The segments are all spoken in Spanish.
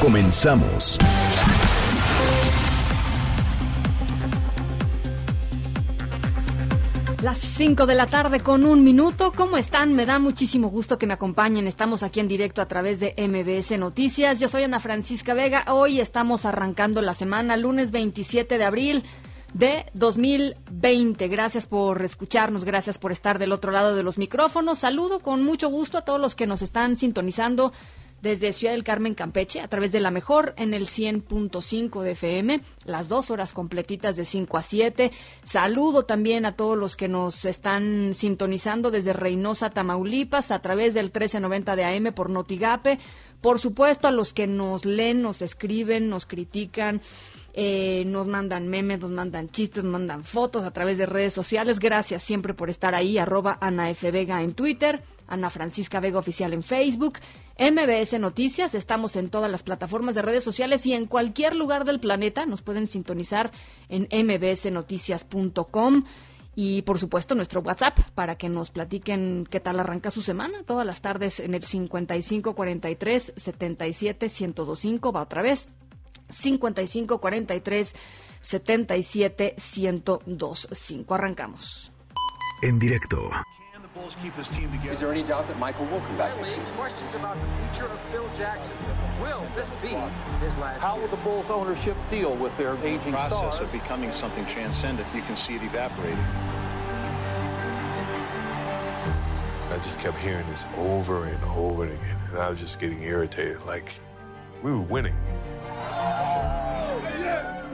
Comenzamos. Las 5 de la tarde con un minuto. ¿Cómo están? Me da muchísimo gusto que me acompañen. Estamos aquí en directo a través de MBS Noticias. Yo soy Ana Francisca Vega. Hoy estamos arrancando la semana, lunes 27 de abril de 2020. Gracias por escucharnos, gracias por estar del otro lado de los micrófonos. Saludo con mucho gusto a todos los que nos están sintonizando desde Ciudad del Carmen, Campeche, a través de la mejor en el 100.5 de FM, las dos horas completitas de 5 a 7. Saludo también a todos los que nos están sintonizando desde Reynosa, Tamaulipas, a través del 1390 de AM por Notigape. Por supuesto, a los que nos leen, nos escriben, nos critican. Eh, nos mandan memes, nos mandan chistes, nos mandan fotos a través de redes sociales. Gracias siempre por estar ahí. Arroba Ana F. Vega en Twitter, Ana Francisca Vega Oficial en Facebook, MBS Noticias. Estamos en todas las plataformas de redes sociales y en cualquier lugar del planeta. Nos pueden sintonizar en mbsnoticias.com. Y por supuesto nuestro WhatsApp para que nos platiquen qué tal arranca su semana. Todas las tardes en el 5543 77 1025. Va otra vez. 55 43 77 1025. Arrancamos. En directo. Is there any doubt that Michael will come back next Finally, season? questions about the future of Phil Jackson. Will this be his last How year? will the Bulls ownership deal with their aging process stars? of becoming something transcendent, you can see it evaporating. I just kept hearing this over and over again, and I was just getting irritated. Like, we were winning.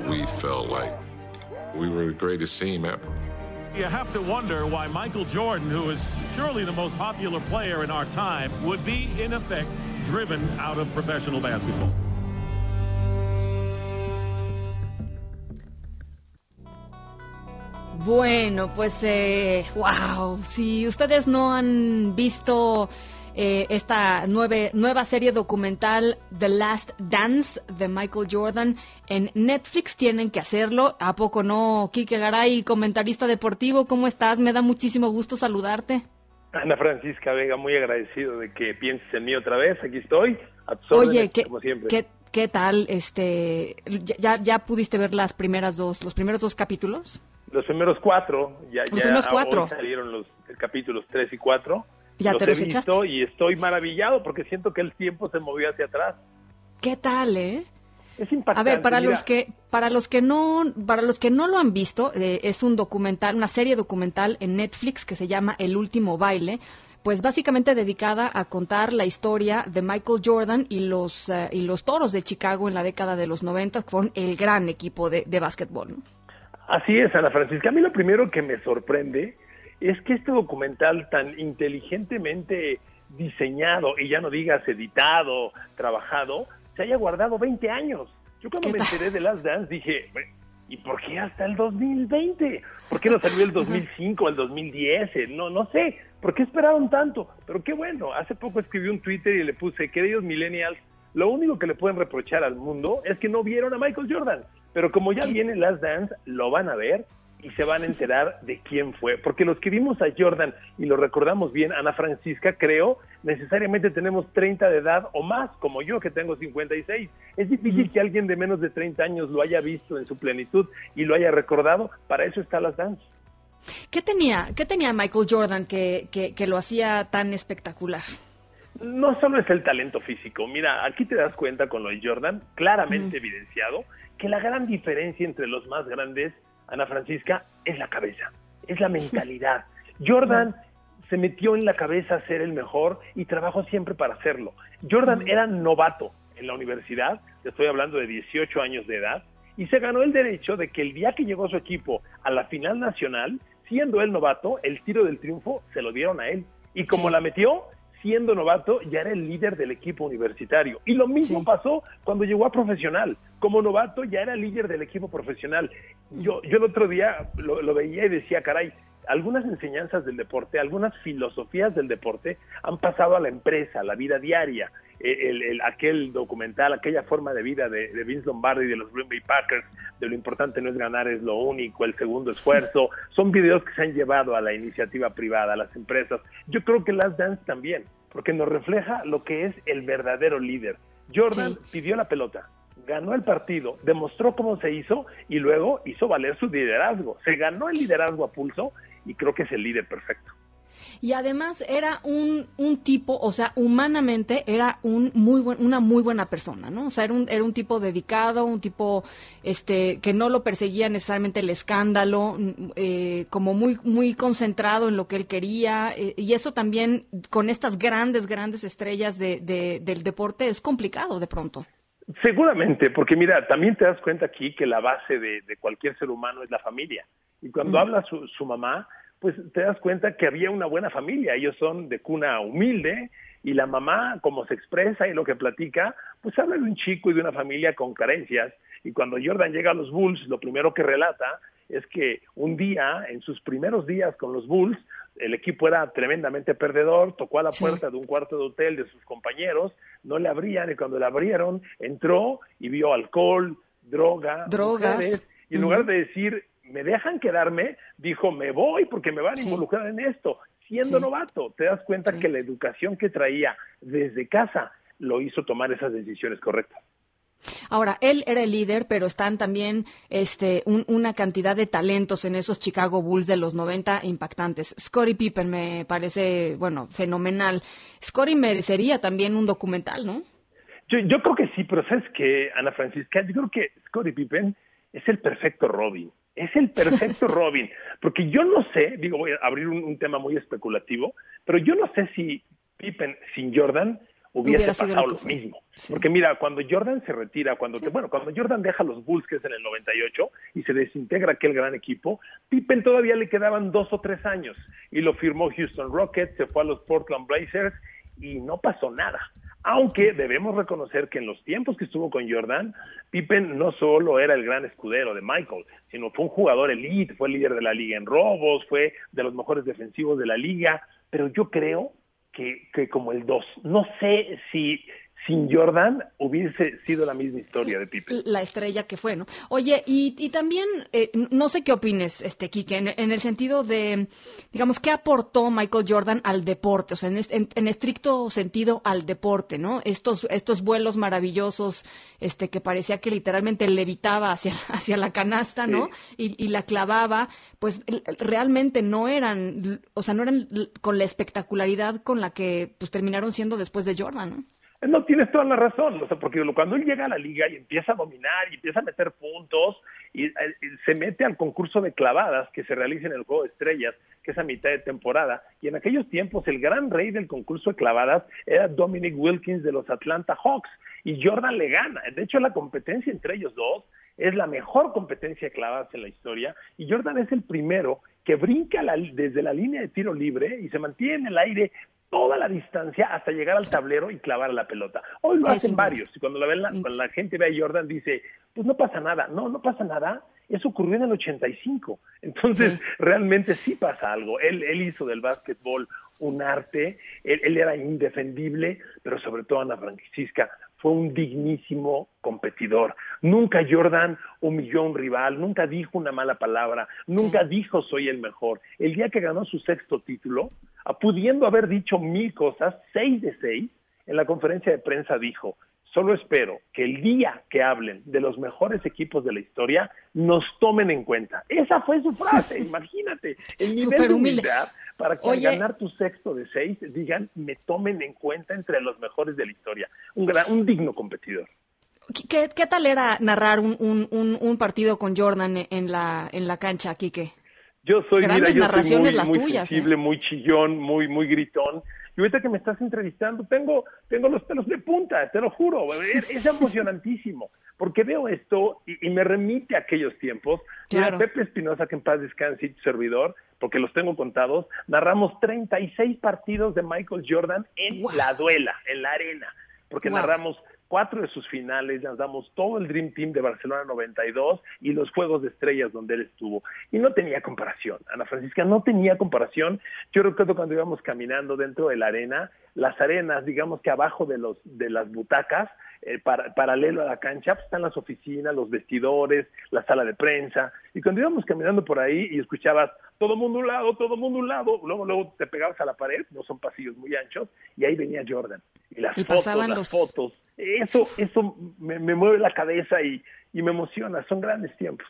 we felt like we were the greatest team ever. You have to wonder why Michael Jordan, who is surely the most popular player in our time, would be, in effect, driven out of professional basketball. Bueno, pues, eh, wow, si ustedes no han visto eh, esta nueve- nueva serie documental The Last Dance de Michael Jordan en Netflix, tienen que hacerlo. ¿A poco no? Quique Garay, comentarista deportivo, ¿cómo estás? Me da muchísimo gusto saludarte. Ana Francisca Vega, muy agradecido de que pienses en mí otra vez. Aquí estoy, Oye, ¿qué, como siempre. ¿qué, qué tal? Este, ya, ya pudiste ver las primeras dos, los primeros dos capítulos? Los primeros cuatro, ya, Los ya primeros hoy cuatro. salieron los capítulos tres y cuatro. Ya los te he visto echaste. y estoy maravillado porque siento que el tiempo se movió hacia atrás. ¿Qué tal, eh? Es A impactante. ver, para mira. los que para los que no para los que no lo han visto, eh, es un documental, una serie documental en Netflix que se llama El último baile, pues básicamente dedicada a contar la historia de Michael Jordan y los eh, y los Toros de Chicago en la década de los 90, que fueron el gran equipo de, de básquetbol. Así es, Ana Francisca. A mí lo primero que me sorprende es que este documental tan inteligentemente diseñado, y ya no digas editado, trabajado, se haya guardado 20 años. Yo cuando ¿Qué me enteré de Last Dance dije, "Bueno, ¿y por qué hasta el 2020? ¿Por qué no salió el 2005 o el 2010? Eh, No, no sé. ¿Por qué esperaron tanto? Pero qué bueno. Hace poco escribí un Twitter y le puse, queridos millennials, lo único que le pueden reprochar al mundo es que no vieron a Michael Jordan. Pero como ya viene Last Dance, lo van a ver y se van a enterar de quién fue. Porque los que vimos a Jordan y lo recordamos bien, Ana Francisca, creo, necesariamente tenemos 30 de edad o más, como yo que tengo 56. Es difícil que alguien de menos de 30 años lo haya visto en su plenitud y lo haya recordado. Para eso está Last Dance. ¿Qué tenía qué tenía Michael Jordan que, que, que lo hacía tan espectacular? no solo es el talento físico, mira, aquí te das cuenta con lo de Jordan, claramente evidenciado, que la gran diferencia entre los más grandes, Ana Francisca, es la cabeza, es la mentalidad. Jordan se metió en la cabeza a ser el mejor y trabajó siempre para hacerlo. Jordan era novato en la universidad, te estoy hablando de 18 años de edad, y se ganó el derecho de que el día que llegó su equipo a la final nacional, siendo él novato, el tiro del triunfo se lo dieron a él. Y como la metió, siendo novato, ya era el líder del equipo universitario. Y lo mismo pasó cuando llegó a profesional. Como novato, ya era líder del equipo profesional. Yo, yo el otro día lo, lo veía y decía, caray, algunas enseñanzas del deporte, algunas filosofías del deporte han pasado a la empresa, a la vida diaria. Eh, el, el, aquel documental, aquella forma de vida de, de, Vince Lombardi de los Green Bay Packers, de lo importante no es ganar, es lo único, el segundo esfuerzo, son videos que se han llevado a la iniciativa privada, a las empresas. Yo creo que Last Dance también, porque nos refleja lo que es el verdadero líder. Jordan sí. pidió la pelota, ganó el partido, demostró cómo se hizo y luego hizo valer su liderazgo. Se ganó el liderazgo a pulso y creo que es el líder perfecto. Y además era un, un tipo, o sea, humanamente era un muy buen, una muy buena persona, ¿no? O sea, era un, era un tipo dedicado, un tipo este que no lo perseguía necesariamente el escándalo, eh, como muy, muy concentrado en lo que él quería. Eh, y eso también con estas grandes, grandes estrellas de, de, del deporte es complicado de pronto. Seguramente, porque mira, también te das cuenta aquí que la base de, de cualquier ser humano es la familia. Y cuando mm. habla su, su mamá, pues te das cuenta que había una buena familia. Ellos son de cuna humilde y la mamá, como se expresa y lo que platica, pues habla de un chico y de una familia con carencias. Y cuando Jordan llega a los Bulls, lo primero que relata es que un día, en sus primeros días con los Bulls, el equipo era tremendamente perdedor, tocó a la puerta sí. de un cuarto de hotel de sus compañeros, no le abrían y cuando le abrieron, entró y vio alcohol, droga, drogas, mujeres, y en lugar uh -huh. de decir, me dejan quedarme, dijo, me voy porque me van a sí. involucrar en esto. Siendo sí. novato, te das cuenta sí. que la educación que traía desde casa lo hizo tomar esas decisiones correctas. Ahora, él era el líder, pero están también este, un, una cantidad de talentos en esos Chicago Bulls de los 90 impactantes. Scottie Pippen me parece, bueno, fenomenal. Scottie merecería también un documental, ¿no? Yo, yo creo que sí, pero ¿sabes qué, Ana Francisca? Yo creo que Scottie Pippen es el perfecto Robin. Es el perfecto Robin, porque yo no sé, digo, voy a abrir un, un, tema muy especulativo, pero yo no sé si Pippen sin Jordan hubiese pasado lo, lo mismo. Sí. Porque mira, cuando Jordan se retira, cuando sí. bueno, cuando Jordan deja los Bulls, que es en el 98, y se desintegra aquel gran equipo, Pippen todavía le quedaban dos o tres años, y lo firmó Houston Rockets, se fue a los Portland Blazers, y no pasó nada. Aunque debemos reconocer que en los tiempos que estuvo con Jordan, Pippen no solo era el gran escudero de Michael, sino fue un jugador elite, fue líder de la liga en robos, fue de los mejores defensivos de la liga, pero yo creo que, que como el 2, no sé si sin Jordan hubiese sido la misma historia de Pippen. La estrella que fue, ¿no? Oye, y, y también, eh, no sé qué opines, este, Kike, en, en, el sentido de, digamos, ¿qué aportó Michael Jordan al deporte? O sea, en, en, en, estricto sentido al deporte, ¿no? Estos, estos vuelos maravillosos, este, que parecía que literalmente levitaba hacia, hacia la canasta, ¿no? Sí. Y, y la clavaba, pues realmente no eran, o sea, no eran con la espectacularidad con la que, pues, terminaron siendo después de Jordan, ¿no? No, tienes toda la razón, o sea, porque cuando él llega a la liga y empieza a dominar y empieza a meter puntos y, y, se mete al concurso de clavadas que se realiza en el Juego de Estrellas, que es a mitad de temporada, y en aquellos tiempos el gran rey del concurso de clavadas era Dominic Wilkins de los Atlanta Hawks, y Jordan le gana. De hecho, la competencia entre ellos dos es la mejor competencia de clavadas en la historia, y Jordan es el primero que brinca la, desde la línea de tiro libre y se mantiene en el aire toda la distancia hasta llegar al tablero y clavar la pelota. Hoy lo hacen varios. Y cuando la, ven la, cuando la gente ve a Jordan dice, pues no pasa nada. No, no pasa nada. Eso ocurrió en el 85. Entonces, sí. realmente sí pasa algo. Él, él hizo del básquetbol un arte. Él, él era indefendible, pero sobre todo Ana Francisca fue un dignísimo competidor. Nunca Jordan humilló a un rival, nunca dijo una mala palabra, nunca sí. dijo soy el mejor. El día que ganó su sexto título, pudiendo haber dicho mil cosas, seis de seis, en la conferencia de prensa dijo, solo espero que el día que hablen de los mejores equipos de la historia, nos tomen en cuenta. Esa fue su frase, imagínate, el nivel de humildad para que Oye, al ganar tu sexto de seis digan, me tomen en cuenta entre los mejores de la historia. Un, gran, un digno competidor. ¿Qué, ¿Qué, tal era narrar un, un, un, partido con Jordan en la, en la cancha, Quique? Yo soy, Grandes mira, yo narraciones soy muy, las muy tuyas, sensible, ¿eh? muy chillón, muy, muy gritón. Y ahorita que me estás entrevistando, tengo, tengo los pelos de punta, te lo juro. Es, es emocionantísimo, porque veo esto y, y, me remite a aquellos tiempos. Claro. Mira, Pepe Espinosa, que en paz descanse, tu servidor, porque los tengo contados, narramos 36 partidos de Michael Jordan en wow. la duela, en la arena, porque wow. narramos cuatro de sus finales, nos damos todo el Dream Team de Barcelona 92 y los Juegos de Estrellas donde él estuvo. Y no tenía comparación, Ana Francisca, no tenía comparación. Yo recuerdo cuando íbamos caminando dentro de la arena, las arenas, digamos que abajo de, los, de las butacas, eh, para, paralelo a la cancha, pues están las oficinas, los vestidores, la sala de prensa. Y cuando íbamos caminando por ahí y escuchabas todo mundo un lado, todo mundo un lado, luego, luego te pegabas a la pared, no son pasillos muy anchos, y ahí venía Jordan. Y las y fotos, las los... fotos, eso, eso me, me mueve la cabeza y, y, me emociona, son grandes tiempos.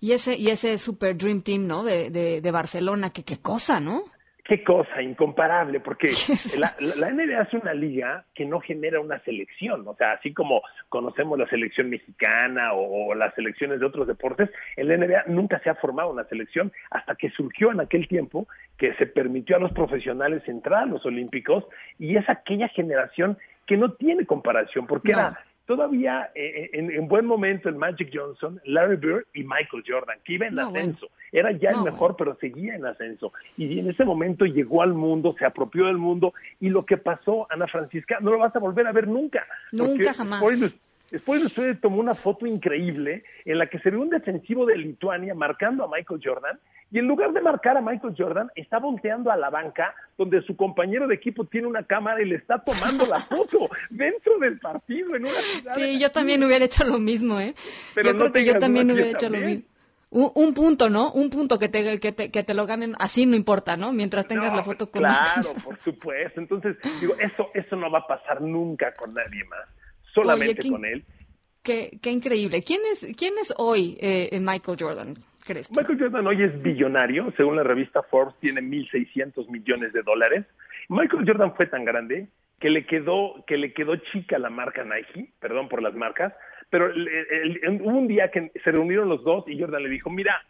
Y ese, y ese Super Dream Team, ¿no? De, de, de Barcelona, que qué cosa, ¿no? Qué cosa, incomparable, porque la, la, NBA es una liga que no genera una selección, o sea, así como conocemos la selección mexicana o, o, las selecciones de otros deportes, en la NBA nunca se ha formado una selección hasta que surgió en aquel tiempo que se permitió a los profesionales entrar a los Olímpicos y es aquella generación que no tiene comparación, porque no. era todavía eh, en, en, buen momento el Magic Johnson, Larry Bird y Michael Jordan, que iba en no, ascenso. Bueno. Era ya no, el mejor, bueno. pero seguía en ascenso. Y en ese momento llegó al mundo, se apropió del mundo, y lo que pasó, Ana Francisca, no lo vas a volver a ver nunca. Nunca jamás. Después, después usted tomó una foto increíble en la que se ve un defensivo de Lituania marcando a Michael Jordan y en lugar de marcar a Michael Jordan, está volteando a la banca donde su compañero de equipo tiene una cámara y le está tomando la foto dentro del partido en una ciudad. Sí, yo también hubiera hecho lo mismo, ¿eh? Pero yo no creo que yo también hubiera hecho también. lo mismo. Un, un, punto, ¿no? Un punto que te, que, te, que te lo ganen, así no importa, ¿no? Mientras tengas no, la foto con Claro, por supuesto. Entonces, digo, eso, eso no va a pasar nunca con nadie más. Solamente Oye, con él. Qué, qué increíble. ¿Quién es, quién es hoy eh, Michael Jordan? ¿crees? Michael Jordan hoy es billonario, según la revista Forbes, tiene 1.600 millones de dólares. Michael Jordan fue tan grande que le quedó, que le quedó chica la marca Nike, perdón por las marcas, pero el, el, el, hubo un día que se reunieron los dos y Jordan le dijo, mira,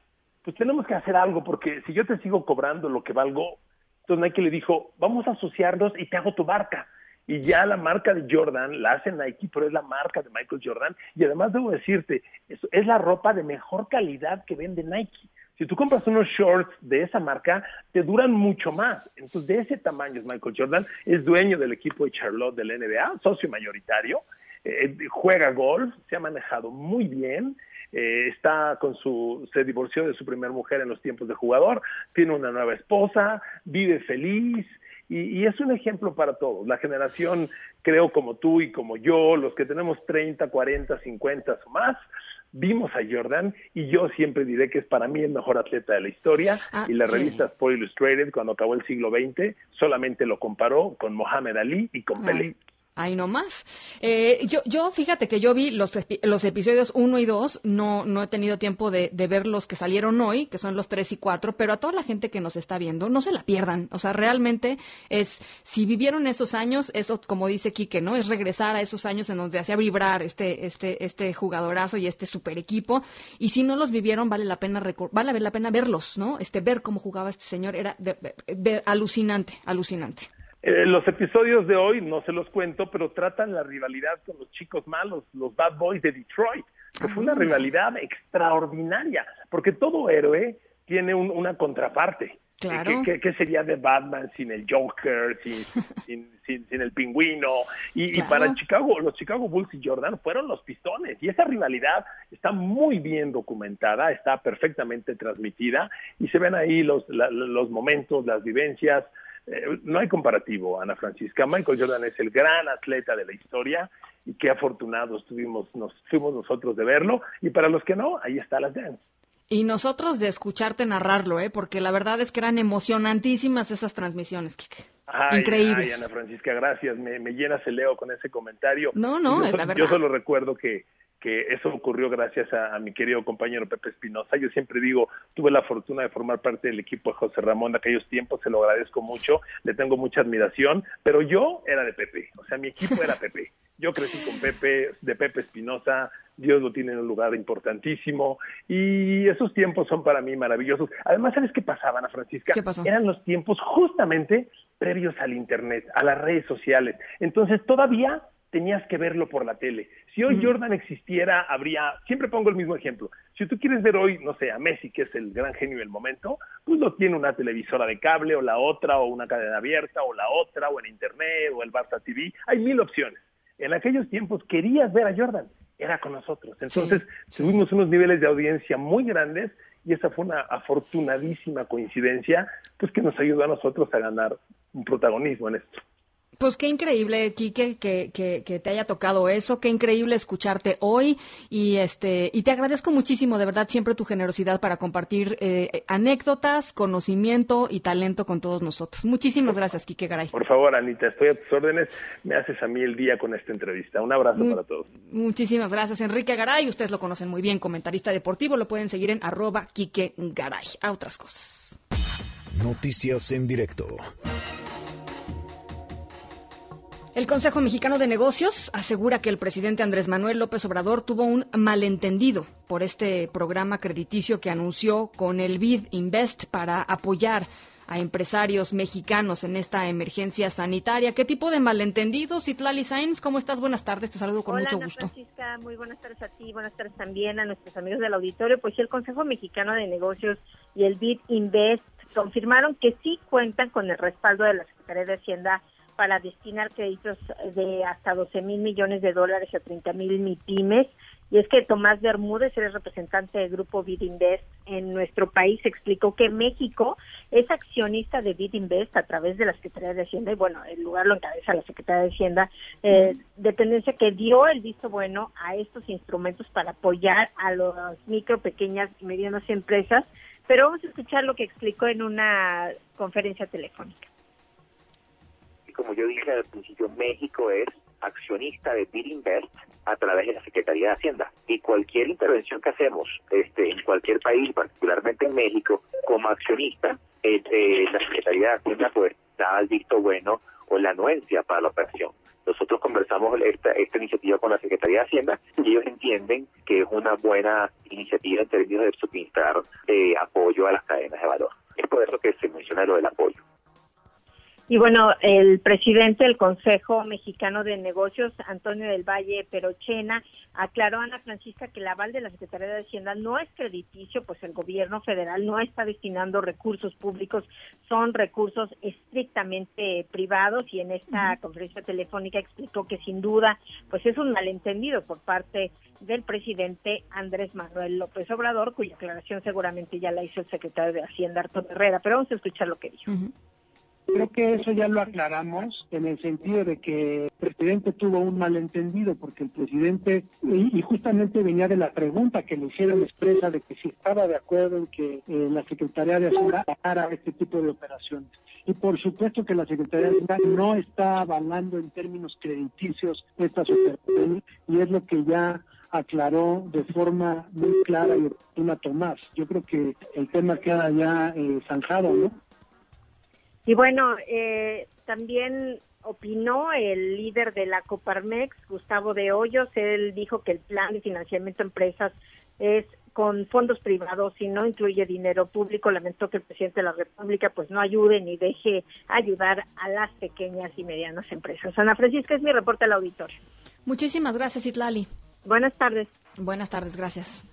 pues tenemos que hacer algo porque si yo te sigo cobrando lo que valgo, entonces Nike le dijo, vamos a asociarnos y te hago tu marca y ya la marca de Jordan la hace Nike, pero es la marca de Michael Jordan. Y además debo decirte, es, es la ropa de mejor calidad que vende Nike. Si tú compras unos shorts de esa marca, te duran mucho más. Entonces, de ese tamaño es Michael Jordan, es dueño del equipo de Charlotte del NBA, socio mayoritario, eh, juega golf, se ha manejado muy bien, eh, está con su, se divorció de su primera mujer en los tiempos de jugador, tiene una nueva esposa, vive feliz, y, y, es un ejemplo para todos. La generación, creo, como tú y como yo, los que tenemos 30, 40, 50 o más, vimos a Jordan y yo siempre diré que es para mí el mejor atleta de la historia ah, y la sí. revista Sport Illustrated cuando acabó el siglo XX solamente lo comparó con Mohamed Ali y con Pelé. Ahí nomás. Eh, yo, yo, fíjate que yo vi los, los episodios 1 y 2, no, no he tenido tiempo de, de, ver los que salieron hoy, que son los 3 y 4, pero a toda la gente que nos está viendo, no se la pierdan. O sea, realmente es, si vivieron esos años, eso, como dice Quique, ¿no? Es regresar a esos años en donde hacía vibrar este, este, este jugadorazo y este super equipo. Y si no los vivieron, vale la pena, vale la pena verlos, ¿no? Este, ver cómo jugaba este señor era de, alucinante, alucinante. Eh, los episodios de hoy no se los cuento, pero tratan la rivalidad con los chicos malos, los Bad Boys de Detroit, que fue una rivalidad extraordinaria, porque todo héroe tiene un, una contraparte. Claro. ¿Qué, qué, qué sería de Batman sin el Joker, sin, sin, sin, sin, el pingüino? Y, claro. y, para Chicago, los Chicago Bulls y Jordan fueron los pistones. Y esa rivalidad está muy bien documentada, está perfectamente transmitida y se ven ahí los, la, los momentos, las vivencias, eh, no hay comparativo, Ana Francisca. Michael Jordan es el gran atleta de la historia y qué afortunados tuvimos, nos fuimos nosotros de verlo. Y para los que no, ahí está las dance. Y nosotros de escucharte narrarlo, ¿eh? porque la verdad es que eran emocionantísimas esas transmisiones, Kike. Increíbles. Ay, Ana Francisca, gracias. Me, me llenas el leo con ese comentario. No, no, yo, es la verdad. Yo solo recuerdo que, que eso ocurrió gracias a, mi querido compañero Pepe Espinosa. Yo siempre digo, tuve la fortuna de formar parte del equipo de José Ramón de aquellos tiempos, se lo agradezco mucho, le tengo mucha admiración, pero yo era de Pepe, o sea, mi equipo era Pepe. Yo crecí con Pepe, de Pepe Espinosa, Dios lo tiene en un lugar importantísimo y esos tiempos son para mí maravillosos. Además, ¿sabes qué pasaba, Ana Francisca? ¿Qué pasó? Eran los tiempos justamente previos al Internet, a las redes sociales. Entonces, todavía tenías que verlo por la tele. Si hoy Jordan existiera, habría, siempre pongo el mismo ejemplo, si tú quieres ver hoy, no sé, a Messi, que es el gran genio del momento, pues lo tiene una televisora de cable o la otra, o una cadena abierta, o la otra, o en internet, o el Barça TV, hay mil opciones. En aquellos tiempos querías ver a Jordan, era con nosotros. Entonces tuvimos unos niveles de audiencia muy grandes y esa fue una afortunadísima coincidencia, pues que nos ayudó a nosotros a ganar un protagonismo en esto. Pues qué increíble, Quique, que, que, te haya tocado eso, qué increíble escucharte hoy y este y te agradezco muchísimo, de verdad, siempre tu generosidad para compartir eh, anécdotas, conocimiento y talento con todos nosotros. Muchísimas gracias, Quique Garay. Por favor, Anita, estoy a tus órdenes. Me haces a mí el día con esta entrevista. Un abrazo para todos. Muchísimas gracias, Enrique Garay. Ustedes lo conocen muy bien, comentarista deportivo. Lo pueden seguir en arroba Quique Garay. A otras cosas. Noticias en directo. El Consejo Mexicano de Negocios asegura que el presidente Andrés Manuel López Obrador tuvo un malentendido por este programa crediticio que anunció con el BID Invest para apoyar a empresarios mexicanos en esta emergencia sanitaria. ¿Qué tipo de malentendidos? Itlali Sainz, ¿cómo estás? Buenas tardes, te saludo con mucho gusto. Francisca, muy buenas tardes a ti, buenas tardes también a nuestros amigos del auditorio. Pues el Consejo Mexicano de Negocios y el BID Invest confirmaron que sí cuentan con el respaldo de la Secretaría de Hacienda para destinar créditos de hasta 12 mil millones de dólares a 30 mil MIPIMES. Y es que Tomás Bermúdez, el representante del grupo Bidinvest en nuestro país, explicó que México es accionista de Bidinvest a través de la Secretaría de Hacienda, y bueno, el lugar lo encabeza la Secretaría de Hacienda, eh, dependencia que dio el visto bueno a estos instrumentos para apoyar a las micro, pequeñas y medianas empresas. Pero vamos a escuchar lo que explicó en una conferencia telefónica como yo dije al principio, México es accionista de Birinvest a través de la Secretaría de Hacienda. Y cualquier intervención que hacemos este, en cualquier país, particularmente en México, como accionista, eh, la Secretaría de Hacienda pues da el visto bueno o la anuencia para la operación. Nosotros conversamos esta, esta iniciativa con la Secretaría de Hacienda y ellos entienden que es una buena iniciativa en términos de suministrar eh, apoyo a las cadenas de valor. Es por eso que se menciona lo del apoyo. Y bueno, el presidente del Consejo Mexicano de Negocios, Antonio del Valle Perochena, aclaró a Ana Francisca que el aval de la Secretaría de Hacienda no es crediticio, pues el gobierno federal no está destinando recursos públicos, son recursos estrictamente privados y en esta conferencia telefónica explicó que sin duda pues es un malentendido por parte del presidente Andrés Manuel López Obrador, cuya aclaración seguramente ya la hizo el secretario de Hacienda Arturo Herrera, pero vamos a escuchar lo que dijo. Creo que eso ya lo aclaramos en el sentido de que el presidente tuvo un malentendido porque el presidente, y, justamente venía de la pregunta que le hicieron expresa de que si estaba de acuerdo en que eh, la Secretaría de Hacienda haga este tipo de operaciones. Y por supuesto que la Secretaría de Hacienda no está avalando en términos crediticios estas operaciones y es lo que ya aclaró de forma muy clara y oportuna Tomás. Yo creo que el tema queda ya eh, zanjado, ¿no? Y bueno, eh, también opinó el líder de la Coparmex, Gustavo de Hoyos. Él dijo que el plan de financiamiento a empresas es con fondos privados y no incluye dinero público. Lamentó que el presidente de la República pues no ayude ni deje ayudar a las pequeñas y medianas empresas. Ana Francisca es mi reporte al auditorio. Muchísimas gracias, Itlali. Buenas tardes. Buenas tardes, gracias.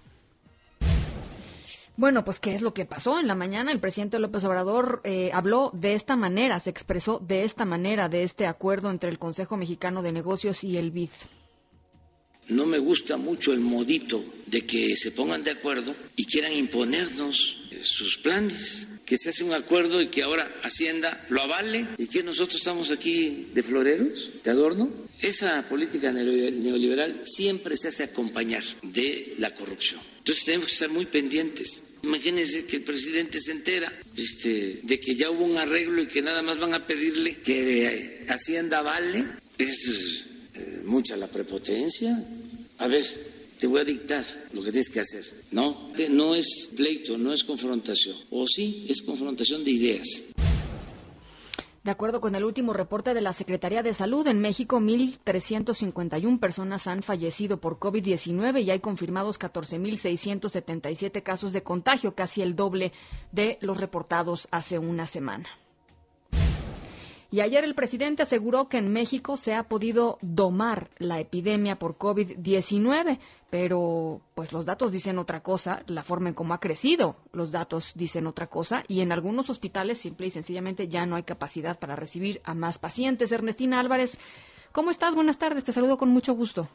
Bueno, pues ¿qué es lo que pasó? En la mañana el presidente López Obrador eh, habló de esta manera, se expresó de esta manera de este acuerdo entre el Consejo Mexicano de Negocios y el BID. No me gusta mucho el modito de que se pongan de acuerdo y quieran imponernos sus planes, que se hace un acuerdo y que ahora Hacienda lo avale y que nosotros estamos aquí de floreros, de adorno. Esa política neoliberal siempre se hace acompañar de la corrupción. Entonces tenemos que estar muy pendientes. Imagínense que el presidente se entera este, de que ya hubo un arreglo y que nada más van a pedirle que Hacienda vale. Es eh, mucha la prepotencia. A ver, te voy a dictar lo que tienes que hacer. No, no es pleito, no es confrontación. O sí, es confrontación de ideas. De acuerdo con el último reporte de la Secretaría de Salud, en México 1.351 personas han fallecido por COVID-19 y hay confirmados 14.677 casos de contagio, casi el doble de los reportados hace una semana. Y ayer el presidente aseguró que en México se ha podido domar la epidemia por COVID-19, pero pues los datos dicen otra cosa, la forma en cómo ha crecido, los datos dicen otra cosa y en algunos hospitales simple y sencillamente ya no hay capacidad para recibir a más pacientes. Ernestina Álvarez, ¿cómo estás? Buenas tardes, te saludo con mucho gusto.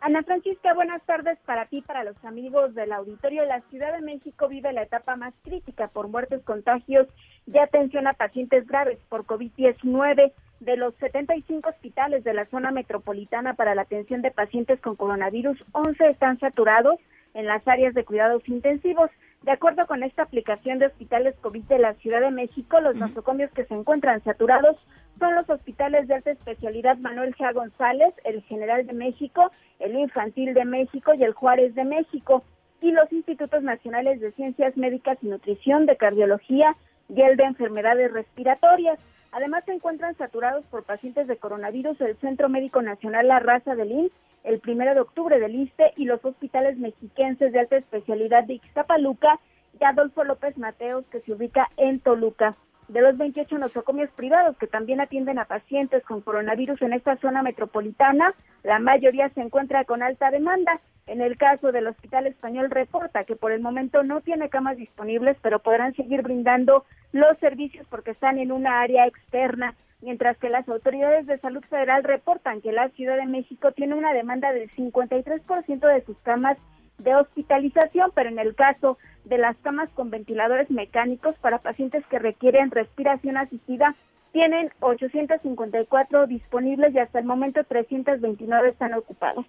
Ana Francisca, buenas tardes para ti, para los amigos del auditorio. La Ciudad de México vive la etapa más crítica por muertes, contagios y atención a pacientes graves por COVID-19. De los 75 hospitales de la zona metropolitana para la atención de pacientes con coronavirus, 11 están saturados en las áreas de cuidados intensivos. De acuerdo con esta aplicación de hospitales COVID de la Ciudad de México, los nosocomios que se encuentran saturados son los hospitales de alta especialidad Manuel G. González, el General de México, el Infantil de México y el Juárez de México, y los Institutos Nacionales de Ciencias Médicas y Nutrición, de Cardiología y el de Enfermedades Respiratorias. Además, se encuentran saturados por pacientes de coronavirus el Centro Médico Nacional La Raza del INS, el primero de octubre del ISTE y los hospitales mexiquenses de alta especialidad de Ixtapaluca y Adolfo López Mateos, que se ubica en Toluca. De los 28 nosocomios privados que también atienden a pacientes con coronavirus en esta zona metropolitana, la mayoría se encuentra con alta demanda. En el caso del Hospital Español reporta que por el momento no tiene camas disponibles, pero podrán seguir brindando los servicios porque están en una área externa, mientras que las autoridades de salud federal reportan que la Ciudad de México tiene una demanda del 53% de sus camas de hospitalización, pero en el caso de las camas con ventiladores mecánicos para pacientes que requieren respiración asistida, tienen 854 disponibles y hasta el momento 329 están ocupados.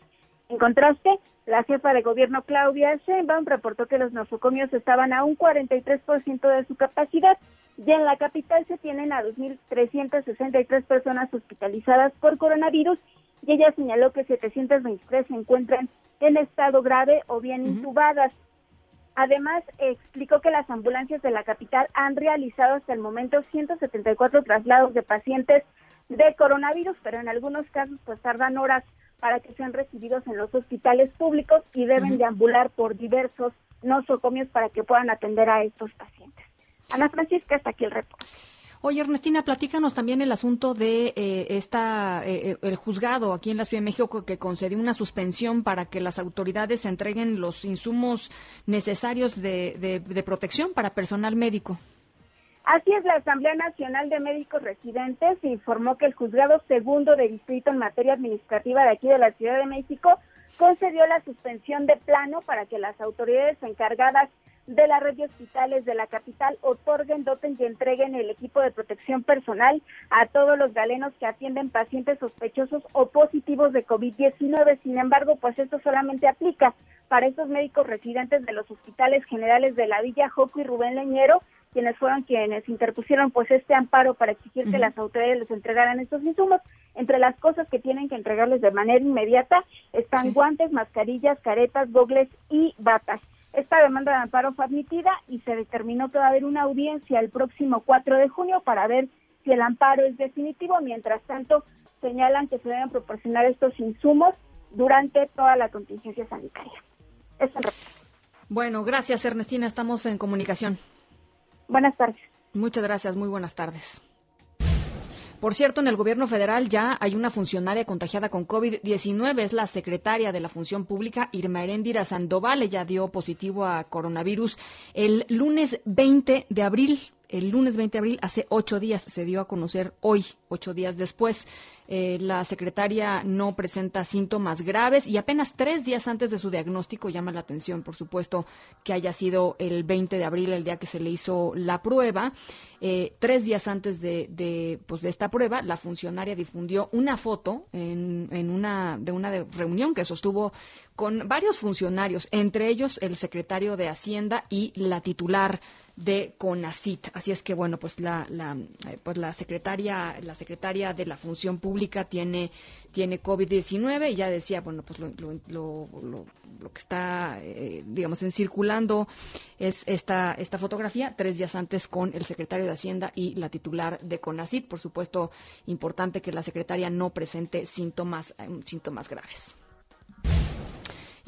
En contraste, la jefa de gobierno Claudia Sheinbaum reportó que los nosocomios estaban a un 43% de su capacidad y en la capital se tienen a 2.363 personas hospitalizadas por coronavirus y ella señaló que 723 se encuentran en estado grave o bien intubadas. Además, explicó que las ambulancias de la capital han realizado hasta el momento 174 traslados de pacientes de coronavirus, pero en algunos casos pues tardan horas para que sean recibidos en los hospitales públicos y deben de ambular por diversos nosocomios para que puedan atender a estos pacientes. Ana Francisca, hasta aquí el reporte. Oye, Ernestina, platícanos también el asunto de eh, esta, eh, el juzgado aquí en la Ciudad de México que concedió una suspensión para que las autoridades entreguen los insumos necesarios de, de protección para personal médico. Así es, la Asamblea Nacional de Médicos Residentes informó que el juzgado segundo de distrito en materia administrativa de aquí de la Ciudad de México concedió la suspensión de plano para que las autoridades encargadas de la red de hospitales de la capital otorguen, doten y entreguen el equipo de protección personal a todos los galenos que atienden pacientes sospechosos o positivos de COVID-19. Sin embargo, pues esto solamente aplica para estos médicos residentes de los hospitales generales de la Villa Joco y Rubén Leñero, quienes fueron quienes interpusieron pues este amparo para exigir que las autoridades les entregaran estos insumos. Entre las cosas que tienen que entregarles de manera inmediata están guantes, mascarillas, caretas, gogles y batas. Esta demanda de amparo fue admitida y se determinó que va a haber una audiencia el próximo 4 de junio para ver si el amparo es definitivo. Mientras tanto, señalan que se deben proporcionar estos insumos durante toda la contingencia sanitaria. Es bueno, gracias Ernestina, estamos en comunicación. Buenas tardes. Muchas gracias, muy buenas tardes. Por cierto, en el gobierno federal ya hay una funcionaria contagiada con COVID-19. Es la secretaria de la Función Pública, Irma Heréndira Sandoval. Ella dio positivo a coronavirus el lunes 20 de abril el lunes 20 de abril, hace ocho días, se dio a conocer hoy, ocho días después. Eh, la secretaria no presenta síntomas graves y apenas tres días antes de su diagnóstico llama la atención, por supuesto, que haya sido el 20 de abril el día que se le hizo la prueba. Eh, tres días antes de, pues, de esta prueba, la funcionaria difundió una foto en, en una, de una reunión que sostuvo con varios funcionarios, entre ellos el secretario de Hacienda y la titular de CONACIT. Así es que bueno, pues la, la, eh, pues la secretaria, la secretaria de la Función Pública tiene, tiene COVID-19 y ya decía, bueno, pues lo, lo, lo, lo que está, eh, digamos, en circulando es esta, esta fotografía, tres días antes con el secretario de Hacienda y la titular de CONACIT. Por supuesto, importante que la secretaria no presente síntomas, eh, síntomas graves.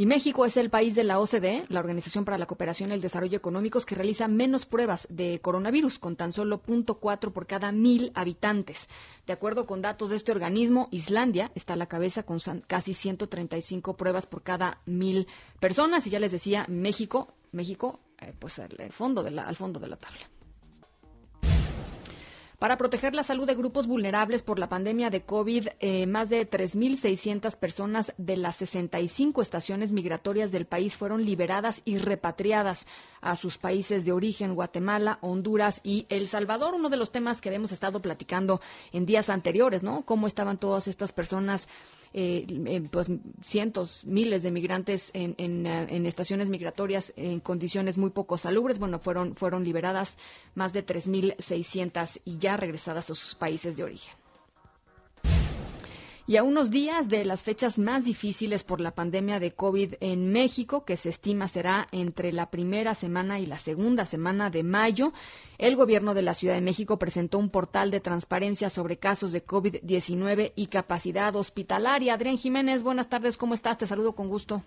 Y México es el país de la OCDE, la Organización para la Cooperación y el Desarrollo Económicos, que realiza menos pruebas de coronavirus, con tan solo 0.4 por cada mil habitantes. De acuerdo con datos de este organismo, Islandia está a la cabeza con casi 135 pruebas por cada mil personas. Y ya les decía, México, México, eh, pues fondo de la, al fondo de la tabla. Para proteger la salud de grupos vulnerables por la pandemia de COVID, eh, más de 3.600 personas de las 65 estaciones migratorias del país fueron liberadas y repatriadas a sus países de origen, Guatemala, Honduras y El Salvador. Uno de los temas que habíamos estado platicando en días anteriores, ¿no? Cómo estaban todas estas personas eh, eh, pues cientos, miles de migrantes en, en, eh, en, estaciones migratorias en condiciones muy poco salubres. Bueno, fueron, fueron liberadas más de 3.600 y ya regresadas a sus países de origen. Y a unos días de las fechas más difíciles por la pandemia de COVID en México, que se estima será entre la primera semana y la segunda semana de mayo, el gobierno de la Ciudad de México presentó un portal de transparencia sobre casos de COVID-19 y capacidad hospitalaria. Adrián Jiménez, buenas tardes, ¿cómo estás? Te saludo con gusto.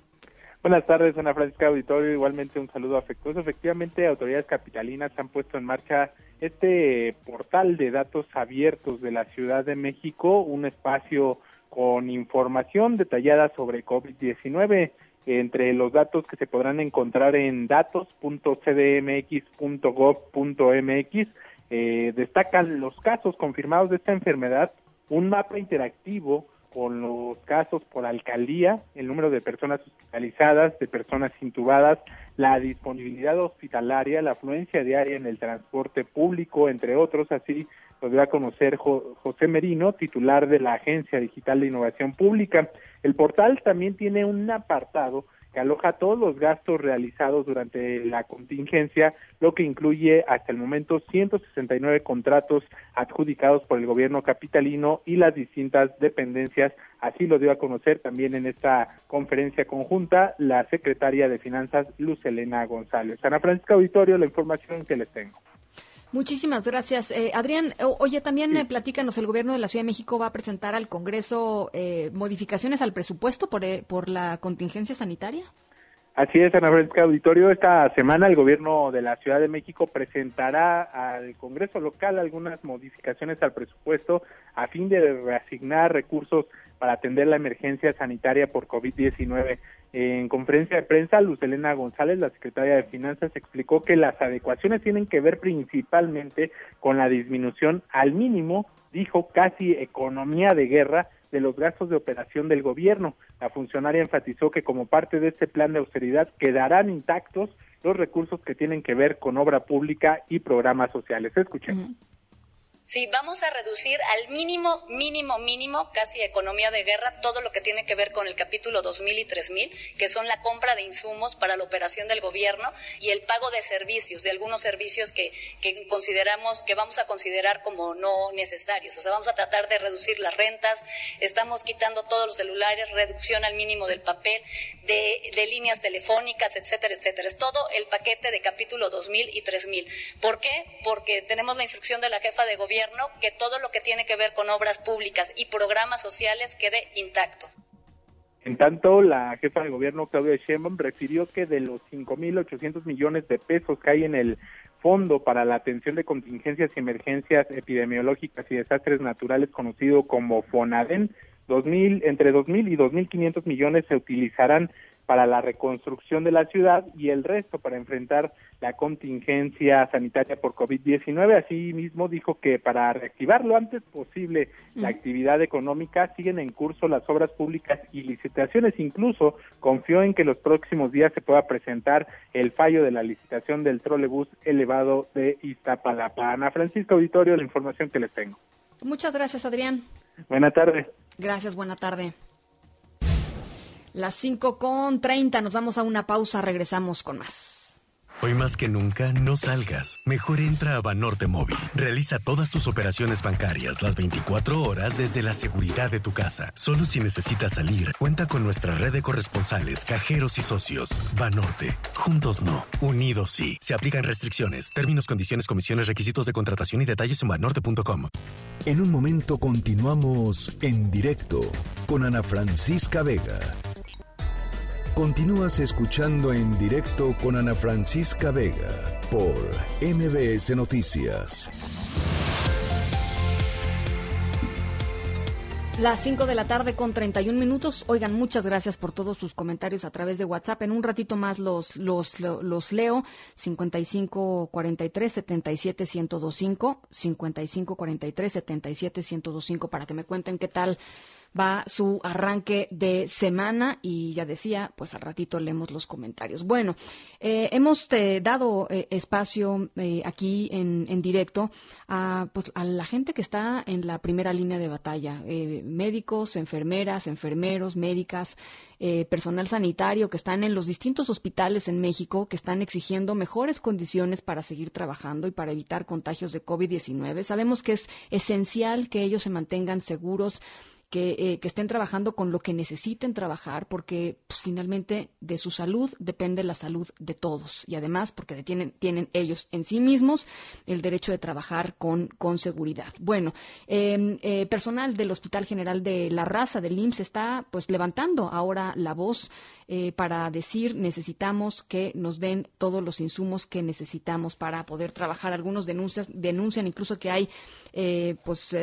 Buenas tardes, Ana Francisca Auditorio. Igualmente un saludo afectuoso. Efectivamente, autoridades capitalinas han puesto en marcha este portal de datos abiertos de la Ciudad de México, un espacio con información detallada sobre COVID-19. Entre los datos que se podrán encontrar en datos.cdmx.gov.mx eh, destacan los casos confirmados de esta enfermedad, un mapa interactivo con los casos por alcaldía, el número de personas hospitalizadas, de personas intubadas, la disponibilidad hospitalaria, la afluencia diaria en el transporte público, entre otros, así lo dio a conocer José Merino, titular de la Agencia Digital de Innovación Pública. El portal también tiene un apartado que aloja todos los gastos realizados durante la contingencia, lo que incluye hasta el momento 169 contratos adjudicados por el gobierno capitalino y las distintas dependencias. Así lo dio a conocer también en esta conferencia conjunta la secretaria de Finanzas, Luz Elena González. Ana Francisca Auditorio, la información que les tengo. Muchísimas gracias. Eh, Adrián, oye, también eh, platícanos, el gobierno de la Ciudad de México va a presentar al Congreso eh, modificaciones al presupuesto por, por la contingencia sanitaria. Así es, Ana Francisca Auditorio. Esta semana el gobierno de la Ciudad de México presentará al Congreso local algunas modificaciones al presupuesto a fin de reasignar recursos para atender la emergencia sanitaria por COVID-19. En conferencia de prensa, Luz Elena González, la secretaria de Finanzas, explicó que las adecuaciones tienen que ver principalmente con la disminución al mínimo, dijo casi economía de guerra, de los gastos de operación del gobierno. La funcionaria enfatizó que como parte de este plan de austeridad quedarán intactos los recursos que tienen que ver con obra pública y programas sociales. Escuchemos. Sí, vamos a reducir al mínimo, mínimo, mínimo, casi economía de guerra, todo lo que tiene que ver con el capítulo 2000 y 3000, que son la compra de insumos para la operación del gobierno y el pago de servicios, de algunos servicios que, que consideramos, que vamos a considerar como no necesarios. O sea, vamos a tratar de reducir las rentas, estamos quitando todos los celulares, reducción al mínimo del papel, de, de líneas telefónicas, etcétera, etcétera. Es todo el paquete de capítulo 2000 y 3000. ¿Por qué? Porque tenemos la instrucción de la jefa de gobierno que todo lo que tiene que ver con obras públicas y programas sociales quede intacto. En tanto, la jefa de gobierno, Claudia Sheinbaum, refirió que de los 5.800 millones de pesos que hay en el Fondo para la Atención de Contingencias y Emergencias Epidemiológicas y Desastres Naturales, conocido como FONADEN, 2000, entre 2.000 y 2.500 millones se utilizarán para la reconstrucción de la ciudad y el resto para enfrentar la contingencia sanitaria por COVID-19. Asimismo, dijo que para reactivar lo antes posible la actividad económica siguen en curso las obras públicas y licitaciones. Incluso confió en que los próximos días se pueda presentar el fallo de la licitación del trolebús elevado de Iztapalapa. Ana Francisco Auditorio, la información que les tengo. Muchas gracias, Adrián. Buena tarde. Gracias, buena tarde. Las 5 con 30, nos vamos a una pausa, regresamos con más. Hoy más que nunca, no salgas. Mejor entra a Banorte Móvil. Realiza todas tus operaciones bancarias las 24 horas desde la seguridad de tu casa. Solo si necesitas salir, cuenta con nuestra red de corresponsales, cajeros y socios. Banorte. Juntos no. Unidos sí. Se aplican restricciones, términos, condiciones, comisiones, requisitos de contratación y detalles en banorte.com. En un momento continuamos en directo con Ana Francisca Vega. Continúas escuchando en directo con Ana Francisca Vega por MBS Noticias. Las 5 de la tarde con 31 minutos. Oigan, muchas gracias por todos sus comentarios a través de WhatsApp. En un ratito más los, los, los leo. 55 43 77 1025. 55 43 77 1025 para que me cuenten qué tal va su arranque de semana y ya decía, pues al ratito leemos los comentarios. Bueno, eh, hemos eh, dado eh, espacio aquí en, en directo a, pues, a la gente que está en la primera línea de batalla, médicos, enfermeras, enfermeros, médicas, personal sanitario que están en los distintos hospitales en México, que están exigiendo mejores condiciones para seguir trabajando y para evitar contagios de COVID-19. Sabemos que es esencial que ellos se mantengan seguros eh, que, estén trabajando con lo que necesiten trabajar, porque pues, finalmente de su salud depende la salud de todos y además porque tienen, tienen ellos en sí mismos el derecho de trabajar con, con seguridad. Bueno, em, eh, personal del Hospital General de La Raza del IMSS está pues levantando ahora la voz eh, para decir necesitamos que nos den todos los insumos que necesitamos para poder trabajar. Algunos denuncias, denuncian incluso que hay pues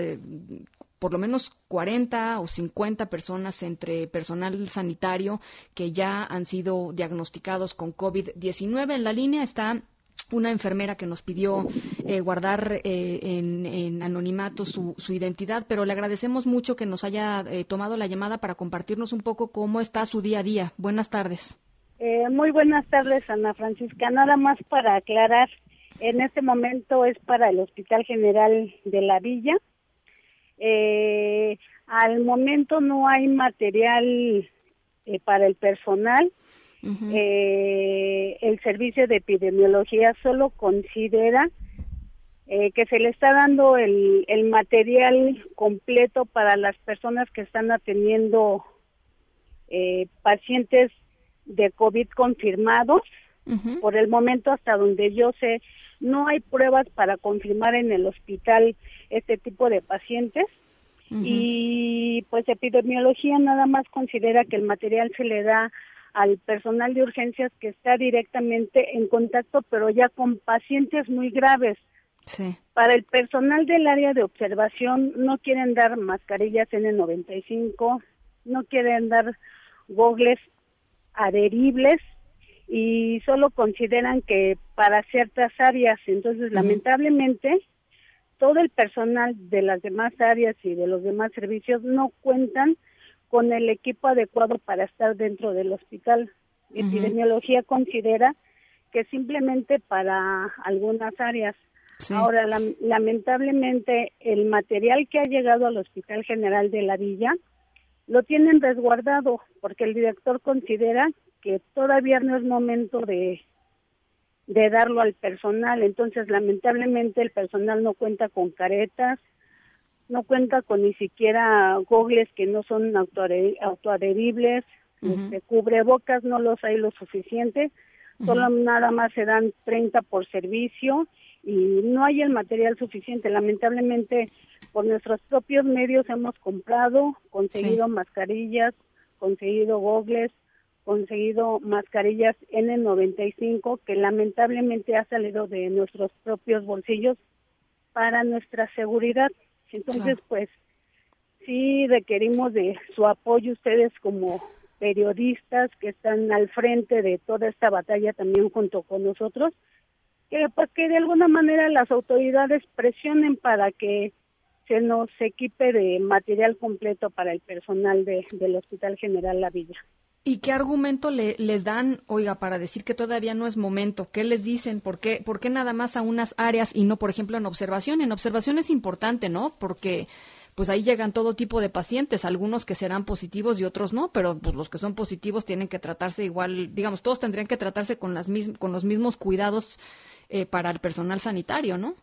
por lo menos 40 o 50 personas entre personal sanitario que ya han sido diagnosticados con COVID-19. En la línea está una enfermera que nos pidió eh, guardar eh, en, anonimato su, identidad, pero le agradecemos mucho que nos haya eh, tomado la llamada para compartirnos un poco cómo está su día a día. Buenas tardes. muy buenas tardes, Ana Francisca. Nada más para aclarar, en este momento es para el Hospital General de la Villa eh, al momento no hay material eh, para el personal. eh, el servicio de epidemiología solo considera eh, que se le está dando el, el material completo para las personas que están atendiendo eh, pacientes de COVID confirmados. Por el momento, hasta donde yo sé, no hay pruebas para confirmar en el hospital este tipo de pacientes. Y pues epidemiología nada más considera que el material se le da al personal de urgencias que está directamente en contacto, pero ya con pacientes muy graves. Sí. Para el personal del área de observación no quieren dar mascarillas N95, no quieren dar gogles adheribles y solo consideran que para ciertas áreas. Entonces, lamentablemente, todo el personal de las demás áreas y de los demás servicios no cuentan con el equipo adecuado para estar dentro del hospital. Epidemiología considera que simplemente para algunas áreas. Ahora, lamentablemente, el material que ha llegado al Hospital General de la Villa lo tienen resguardado porque el director considera que todavía no es momento de de darlo al personal. Entonces, lamentablemente, el personal no cuenta con caretas, no cuenta con ni siquiera gogles que no son autoadheribles, este, cubrebocas no los hay lo suficiente, solo nada más se dan 30 por servicio y no hay el material suficiente. Lamentablemente, por nuestros propios medios hemos comprado, conseguido mascarillas, conseguido gogles, conseguido mascarillas N95 que lamentablemente ha salido de nuestros propios bolsillos para nuestra seguridad. Entonces, pues sí requerimos de su apoyo ustedes como periodistas que están al frente de toda esta batalla también junto con nosotros, que pues que de alguna manera las autoridades presionen para que se nos equipe de material completo para el personal de, del Hospital General La Villa. ¿Y qué argumento le, les dan, oiga, para decir que todavía no es momento? ¿Qué les dicen? ¿Por qué, ¿Por qué nada más a unas áreas y no, por ejemplo, en observación? En observación es importante, ¿no? Porque pues ahí llegan todo tipo de pacientes, algunos que serán positivos y otros no, pero pues los que son positivos tienen que tratarse igual, digamos, todos tendrían que tratarse con, las con los mismos cuidados eh, para el personal sanitario, ¿no?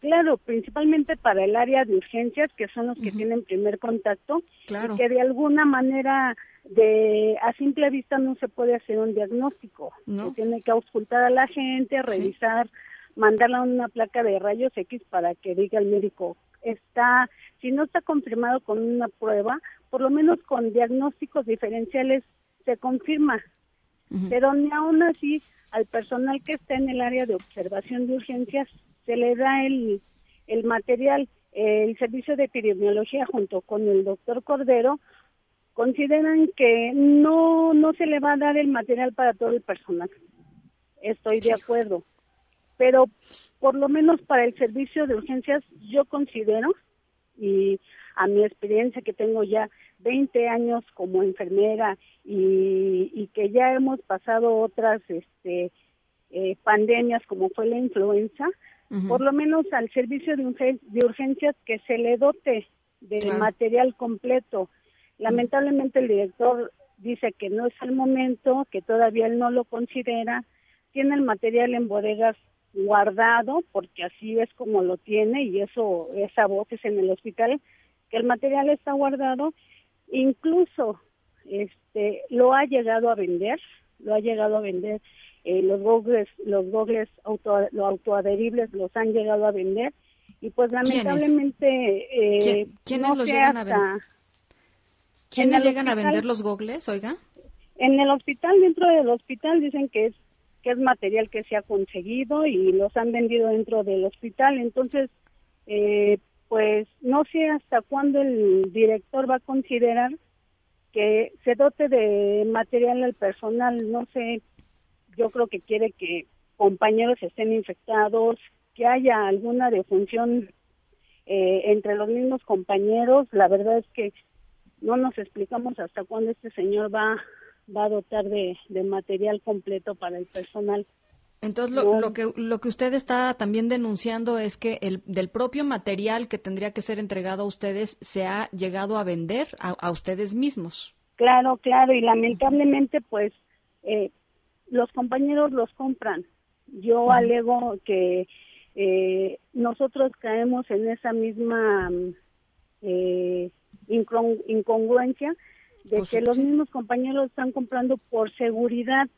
Claro, principalmente para el área de urgencias, que son los que tienen primer contacto, claro. y que de alguna manera de a simple vista no se puede hacer un diagnóstico. No. Se tiene que auscultar a la gente, revisar, mandarla una placa de rayos X para que diga el médico está, si no está confirmado con una prueba, por lo menos con diagnósticos diferenciales se confirma. Pero ni aún así al personal que está en el área de observación de urgencias se le da el, el material, el servicio de epidemiología junto con el doctor Cordero, consideran que no, no se le va a dar el material para todo el personal. Estoy de acuerdo. Pero por lo menos para el servicio de urgencias yo considero, y a mi experiencia que tengo ya 20 años como enfermera y, y que ya hemos pasado otras este, eh, pandemias como fue la influenza, por lo menos al servicio de, de urgencias que se le dote del Claro. material completo. Lamentablemente el director dice que no es el momento, que todavía él no lo considera, tiene el material en bodegas guardado, porque así es como lo tiene y eso, esa voz es en el hospital, que el material está guardado, incluso este lo ha llegado a vender, lo ha llegado a vender eh, los gogles, los gogles auto, los autoadheribles los han llegado a vender y pues ¿Quiénes? lamentablemente eh, ¿Quién- quiénes no los sé llegan a hasta- vender? ¿Quiénes llegan a vender los gogles, oiga? En el hospital, dentro del hospital, dicen que es que es material que se ha conseguido y los han vendido dentro del hospital. Entonces, eh, pues no sé hasta cuándo el director va a considerar que se dote de material al personal. No sé, yo creo que quiere que compañeros estén infectados, que haya alguna defunción eh, entre los mismos compañeros. La verdad es que no nos explicamos hasta cuándo este señor va va a dotar de, de material completo para el personal. Entonces, lo, No. lo que lo que usted está también denunciando es que el del propio material que tendría que ser entregado a ustedes se ha llegado a vender a, a ustedes mismos. Claro, claro, y lamentablemente pues eh, los compañeros los compran. Yo alego que eh, nosotros caemos en esa misma mm, eh, incongruencia de Pues, que los mismos compañeros están comprando por seguridad,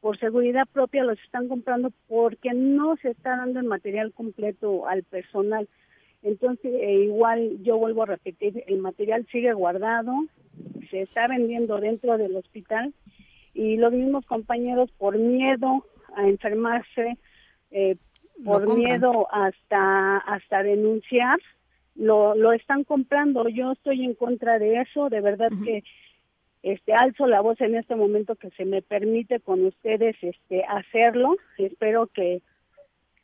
por seguridad propia los están comprando porque no se está dando el material completo al personal. Entonces, eh, igual yo vuelvo a repetir, el material sigue guardado, se está vendiendo dentro del hospital y los mismos compañeros por miedo a enfermarse, eh, por miedo hasta hasta denunciar, lo, lo están comprando. Yo estoy en contra de eso, de verdad que este alzo la voz en este momento que se me permite con ustedes este hacerlo. Espero que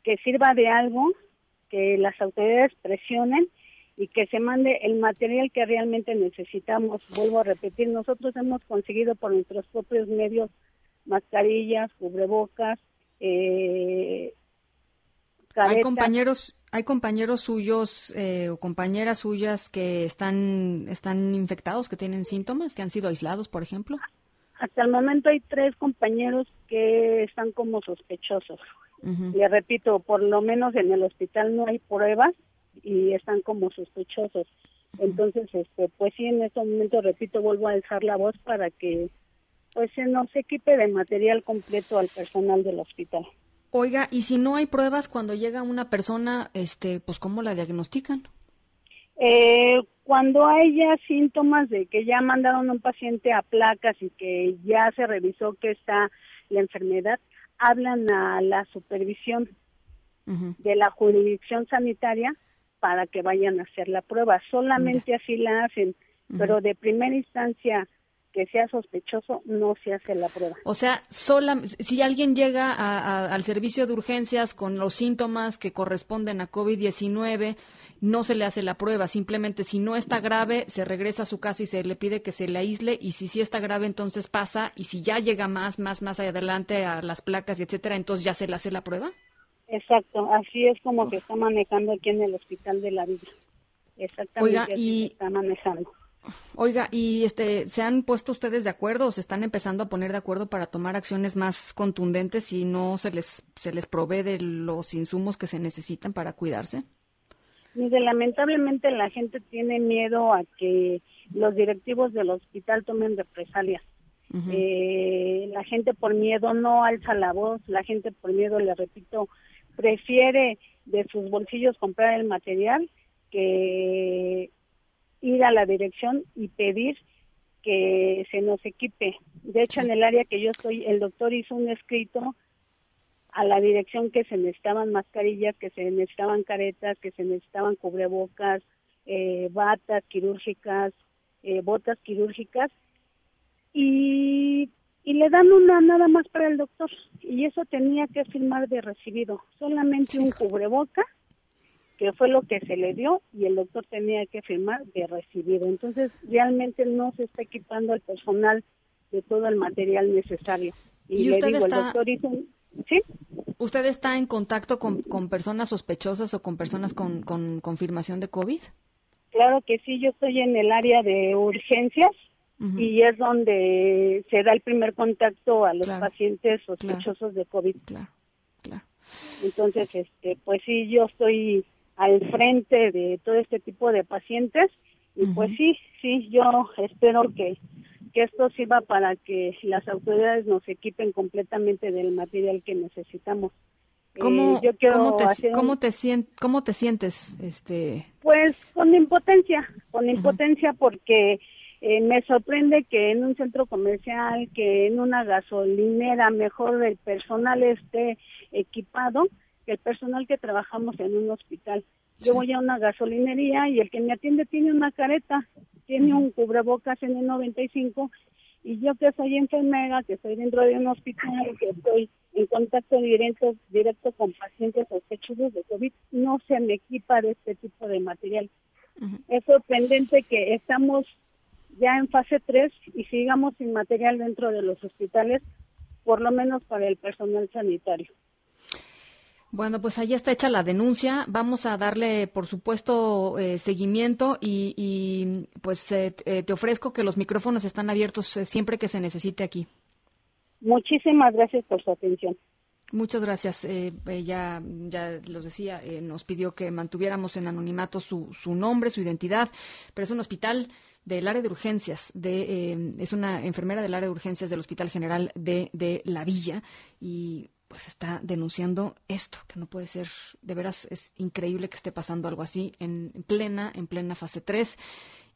que sirva de algo, que las autoridades presionen y que se mande el material que realmente necesitamos. Vuelvo a repetir, nosotros hemos conseguido por nuestros propios medios mascarillas, cubrebocas, eh, Hay compañeros hay compañeros suyos eh, o compañeras suyas que están están infectados, que tienen síntomas, que han sido aislados, por ejemplo. Hasta el momento hay tres compañeros que están como sospechosos. Ujú. Le repito, por lo menos en el hospital no hay pruebas y están como sospechosos. Entonces, este, pues sí, en este momento, repito, vuelvo a alzar la voz para que pues se nos equipe de material completo al personal del hospital. Oiga, y si no hay pruebas cuando llega una persona, este, pues cómo la diagnostican? Eh, cuando hay ya síntomas de que ya mandaron a un paciente a placas y que ya se revisó que está la enfermedad, hablan a la supervisión de la jurisdicción sanitaria para que vayan a hacer la prueba. Solamente así la hacen, pero de primera instancia que sea sospechoso no se hace la prueba. O sea, sola, si alguien llega a- a- al servicio de urgencias con los síntomas que corresponden a COVID-19, no se le hace la prueba. Simplemente, si no está grave, se regresa a su casa y se le pide que se le aísle. Y si sí está grave, entonces pasa. Y si ya llega más, más, más adelante a las placas y etcétera, entonces ya se le hace la prueba. Exacto, así es como se está manejando aquí en el Hospital de la Villa. exactamente Oiga, y... está manejando. Oiga, ¿y este, se han puesto ustedes de acuerdo o se están empezando a poner de acuerdo para tomar acciones más contundentes si no se les, se les provee de los insumos que se necesitan para cuidarse? Mire, lamentablemente la gente tiene miedo a que los directivos del hospital tomen represalias. eh, la gente por miedo no alza la voz, la gente por miedo, le repito, prefiere de sus bolsillos comprar el material que ir a la dirección y pedir que se nos equipe. De hecho, en el área que yo estoy, el doctor hizo un escrito a la dirección que se necesitaban mascarillas, que se necesitaban caretas, que se necesitaban cubrebocas, eh, batas quirúrgicas, eh, botas quirúrgicas, y, y le dan una nada más para el doctor. Y eso tenía que firmar de recibido, solamente un cubreboca que fue lo que se le dio y el doctor tenía que firmar de recibido. Entonces, realmente no se está equipando al personal de todo el material necesario. Y, le digo, está- el doctor hizo un- ¿Sí? ¿Usted está en contacto con, con personas sospechosas o con personas con, con confirmación de COVID? Claro que sí, yo estoy en el área de urgencias y es donde se da el primer contacto a los pacientes sospechosos de COVID. Entonces, este, pues sí, yo estoy al frente de todo este tipo de pacientes y pues sí, sí, yo espero que, que esto sirva para que las autoridades nos equipen completamente del material que necesitamos. ¿Cómo, Eh, yo cómo te, hacer cómo te sien- cómo te sientes? Este, Pues con impotencia, con impotencia porque eh, me sorprende que en un centro comercial, que en una gasolinera mejor el personal esté equipado que el personal que trabajamos en un hospital. Yo voy a una gasolinería y el que me atiende tiene una careta, tiene un cubrebocas N95 y yo que soy enfermera, que estoy dentro de un hospital, que estoy en contacto directo, directo con pacientes sospechosos de COVID, no se me equipa de este tipo de material. Es sorprendente que estamos ya en fase 3 y sigamos sin material dentro de los hospitales, por lo menos para el personal sanitario. Bueno, pues ahí está hecha la denuncia. Vamos a darle, por supuesto, eh, seguimiento y, y, pues eh, eh, te ofrezco que los micrófonos están abiertos eh, siempre que se necesite aquí. Muchísimas gracias por su atención. Muchas gracias. Eh, eh, ya, ya los decía, eh, nos pidió que mantuviéramos en anonimato su, su nombre, su identidad, pero es un hospital del área de urgencias, de, eh, es una enfermera del área de urgencias del Hospital General de, de La Villa y pues está denunciando esto, que no puede ser, de veras es increíble que esté pasando algo así en plena, en plena fase 3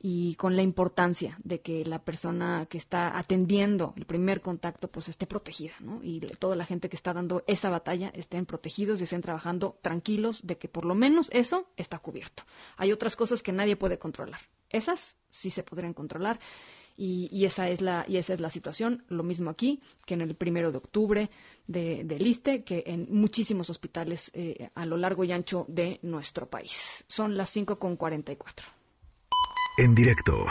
y con la importancia de que la persona que está atendiendo el primer contacto pues esté protegida, ¿no? Y toda la gente que está dando esa batalla estén protegidos y estén trabajando tranquilos de que por lo menos eso está cubierto. Hay otras cosas que nadie puede controlar. Esas sí se podrían controlar y, esa es la y esa es la situación. Lo mismo aquí que en el primero de octubre de, del ISTE, que en muchísimos hospitales eh, a lo largo y ancho de nuestro país. Son las 5 con 44. En directo.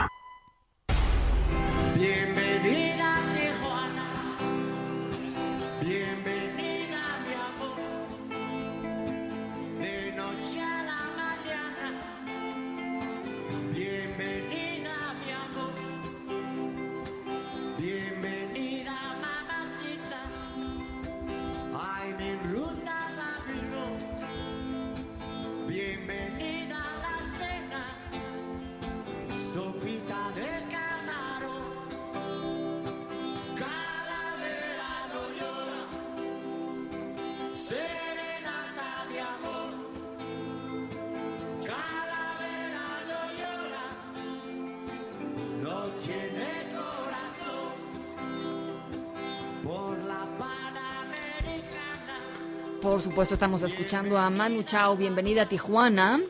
Supuesto, estamos escuchando a Manu Chao. Bienvenida a Tijuana,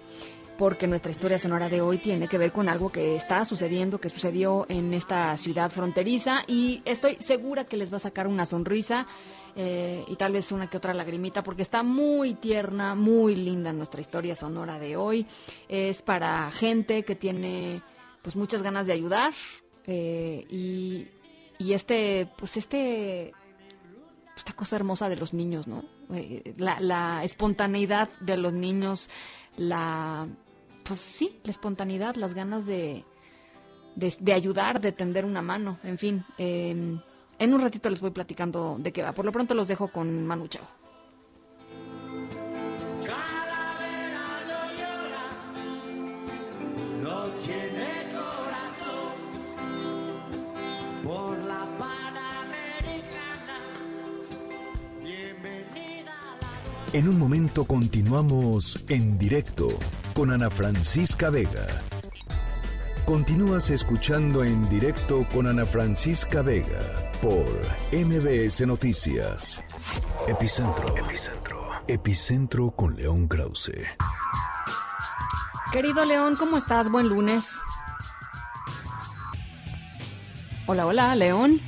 porque nuestra historia sonora de hoy tiene que ver con algo que está sucediendo, que sucedió en esta ciudad fronteriza. Y estoy segura que les va a sacar una sonrisa eh, y tal vez una que otra lagrimita, porque está muy tierna, muy linda nuestra historia sonora de hoy. Es para gente que tiene pues muchas ganas de ayudar eh, y, y este, pues este esta cosa hermosa de los niños, ¿no? Eh, La, la espontaneidad de los niños, la, pues sí, la espontaneidad, las ganas de, de, ayudar, de tender una mano, en fin. Em, en un ratito les voy platicando de qué va. Por lo pronto los dejo con Manu Chao. En un momento continuamos en directo con Ana Francisca Vega. Continúas escuchando en directo con Ana Francisca Vega por MBS Noticias. Epicentro. Epicentro. Epicentro con León Krause. Querido León, ¿cómo estás? Buen lunes. Hola, hola, León.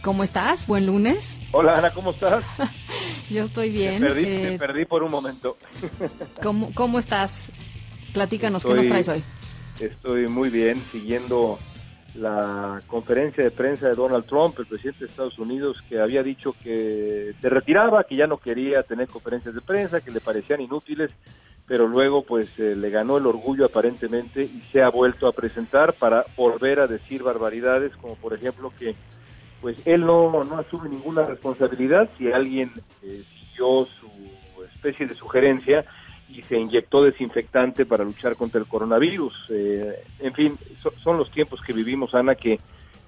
¿Cómo estás? Buen lunes. Hola, Ana, ¿cómo estás? Yo estoy bien. Te perdí, eh, perdí por un momento. ¿Cómo, cómo estás? Platícanos, ¿qué nos traes hoy? Estoy muy bien, siguiendo la conferencia de prensa de Donald Trump, el presidente de Estados Unidos, que había dicho que se retiraba, que ya no quería tener conferencias de prensa, que le parecían inútiles, pero luego pues eh, le ganó el orgullo aparentemente y se ha vuelto a presentar para volver a decir barbaridades, como por ejemplo que pues él no, no asume ninguna responsabilidad si alguien eh, siguió su especie de sugerencia y se inyectó desinfectante para luchar contra el coronavirus. Eh, en fin, son los tiempos que vivimos, Ana, que,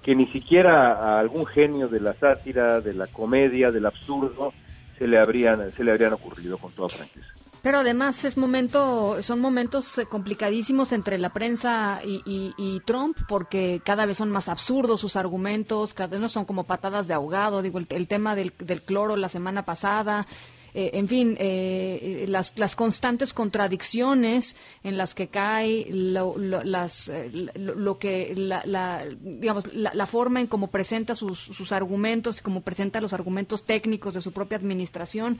que ni siquiera a algún genio de la sátira, de la comedia, del absurdo, se le habrían, se le habrían ocurrido con toda franqueza. Pero además es momento, son momentos eh, complicadísimos entre la prensa y, Trump, porque cada vez son más absurdos sus argumentos, cada vez no son como patadas de ahogado. Digo, el, tema del, cloro la semana pasada, eh, en fin, eh, las, las, constantes contradicciones en las que cae lo, las, lo, que la, digamos la, forma en cómo presenta sus, sus argumentos, cómo presenta los argumentos técnicos de su propia administración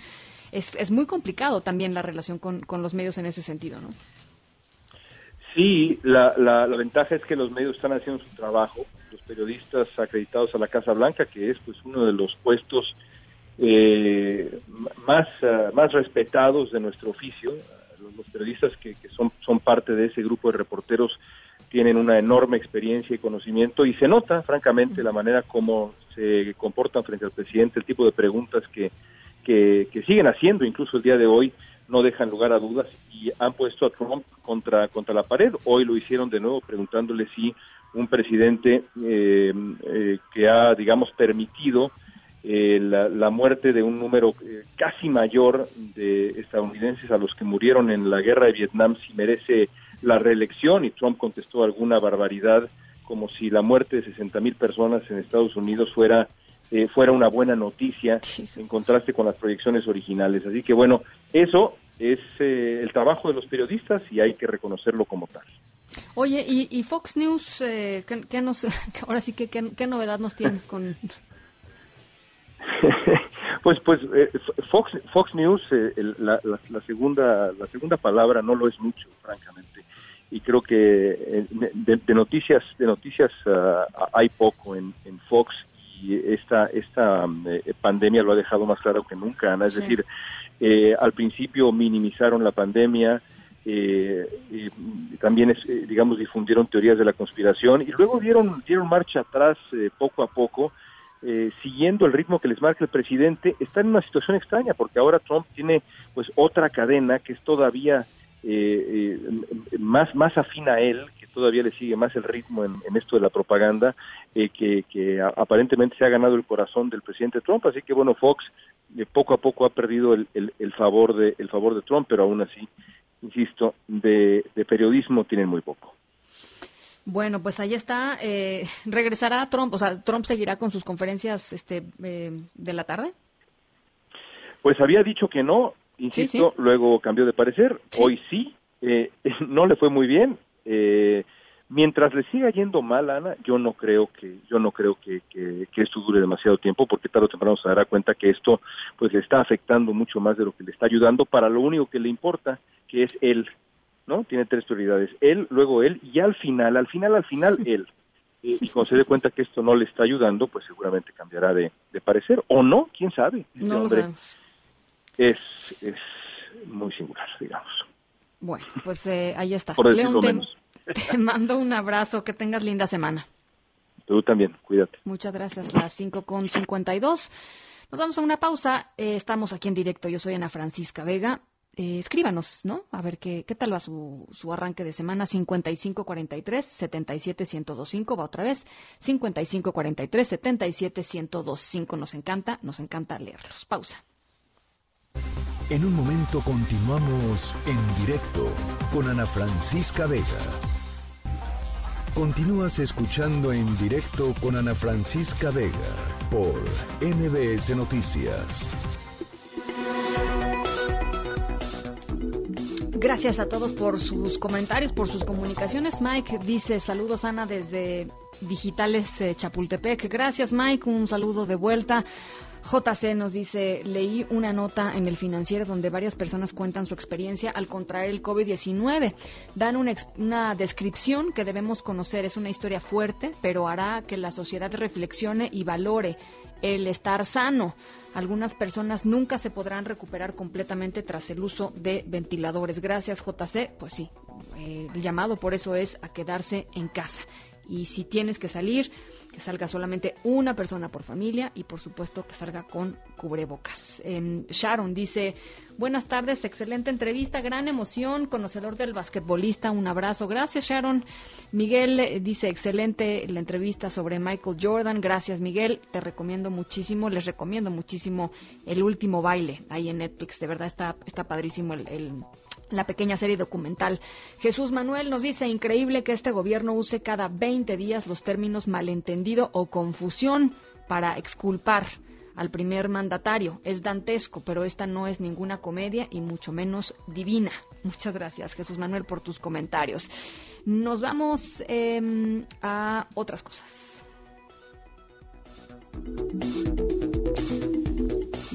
es, es muy complicado también la relación con, con los medios en ese sentido, ¿no? Sí, la, la, ventaja es que los medios están haciendo su trabajo, los periodistas acreditados a la Casa Blanca, que es pues uno de los puestos eh, más, ah, más respetados de nuestro oficio. Los, periodistas que, que, son, son parte de ese grupo de reporteros tienen una enorme experiencia y conocimiento y se nota, francamente, la manera como se comportan frente al presidente, el tipo de preguntas que, que, siguen haciendo incluso el día de hoy, no dejan lugar a dudas y han puesto a Trump contra, contra la pared. Hoy lo hicieron de nuevo preguntándole si un presidente eh, eh, que ha, digamos, permitido eh, la, muerte de un número casi mayor de estadounidenses a los que murieron en la guerra de Vietnam, si merece la reelección. Y Trump contestó alguna barbaridad como si la muerte de 60 mil personas en Estados Unidos fuera eh, fuera una buena noticia en contraste con las proyecciones originales. Así que bueno, eso es eh, el trabajo de los periodistas y hay que reconocerlo como tal. Oye, ¿y, Fox News, eh, ¿qué, nos, ahora sí que qué, novedad nos tienes con...? pues pues Fox Fox News la, la, segunda la segunda palabra no lo es mucho francamente. Y creo que de, noticias de noticias ah, hay poco en, en Fox y esta, esta eh, pandemia lo ha dejado más claro que nunca, Es decir, eh, al principio minimizaron la pandemia, eh, también, digamos, difundieron teorías de la conspiración y luego dieron, dieron marcha atrás poco a poco, siguiendo el ritmo que les marca el presidente. Está en una situación extraña porque ahora Trump tiene pues otra cadena que es todavía más, más afín a él, todavía le sigue más el ritmo en, esto de la propaganda, eh, que, aparentemente se ha ganado el corazón del presidente Trump. Así que bueno, Fox eh, poco a poco ha perdido el, favor de el favor de Trump, pero aún así, insisto, de, periodismo tienen muy poco. Bueno, pues ahí está. Eh, ¿Regresará Trump? O sea, ¿Trump seguirá con sus conferencias este, de la tarde? Pues había dicho que no, insisto, luego cambió de parecer. Hoy sí, no le fue muy bien. Eh, mientras le siga yendo mal, Ana, yo no creo que yo no creo que, que, esto dure demasiado tiempo, porque tarde o temprano se dará cuenta que esto pues le está afectando mucho más de lo que le está ayudando para lo único que le importa, que es él, ¿no? Tiene tres prioridades, él, luego él y al final, al final, al final él. Eh, y cuando se dé cuenta que esto no le está ayudando, pues seguramente cambiará de, parecer, o no, quién sabe. no lo sabemos. Es, es muy singular, digamos. Bueno, pues eh, ahí está. Por León, decirlo te, menos. te mando un abrazo, que tengas linda semana. Tú también, cuídate. Muchas gracias, las 5 con 52. Nos vamos a una pausa. Eh, estamos aquí en directo. Yo soy Ana Francisca Vega. Eh, escríbanos, ¿no? A ver qué, qué tal va su, su arranque de semana. 5543 77125 va otra vez. 5543 77125 Nos encanta, nos encanta leerlos. Pausa. En un momento continuamos en directo con Ana Francisca Vega. Continúas escuchando en directo con Ana Francisca Vega por MBS Noticias. Gracias a todos por sus comentarios, por sus comunicaciones. Mike dice saludos Ana desde Digitales eh, Chapultepec. Gracias Mike, un saludo de vuelta. JC nos dice, leí una nota en el financiero donde varias personas cuentan su experiencia al contraer el COVID-19. Dan una, una descripción que debemos conocer. Es una historia fuerte, pero hará que la sociedad reflexione y valore el estar sano. Algunas personas nunca se podrán recuperar completamente tras el uso de ventiladores. Gracias, JC. Pues sí, eh, el llamado por eso es a quedarse en casa. Y si tienes que salir, que salga solamente una persona por familia y por supuesto que salga con cubrebocas. Em, Sharon dice, buenas tardes, excelente entrevista, gran emoción, conocedor del basquetbolista, un abrazo. Gracias Sharon. Miguel eh, dice, excelente la entrevista sobre Michael Jordan. Gracias Miguel, te recomiendo muchísimo, les recomiendo muchísimo el último baile ahí en Netflix. De verdad está, está padrísimo el- el la pequeña serie documental. Jesús Manuel nos dice, increíble que este gobierno use cada 20 días los términos malentendido o confusión para exculpar al primer mandatario. Es dantesco, pero esta no es ninguna comedia y mucho menos divina. Muchas gracias, Jesús Manuel, por tus comentarios. Nos vamos em, a otras cosas.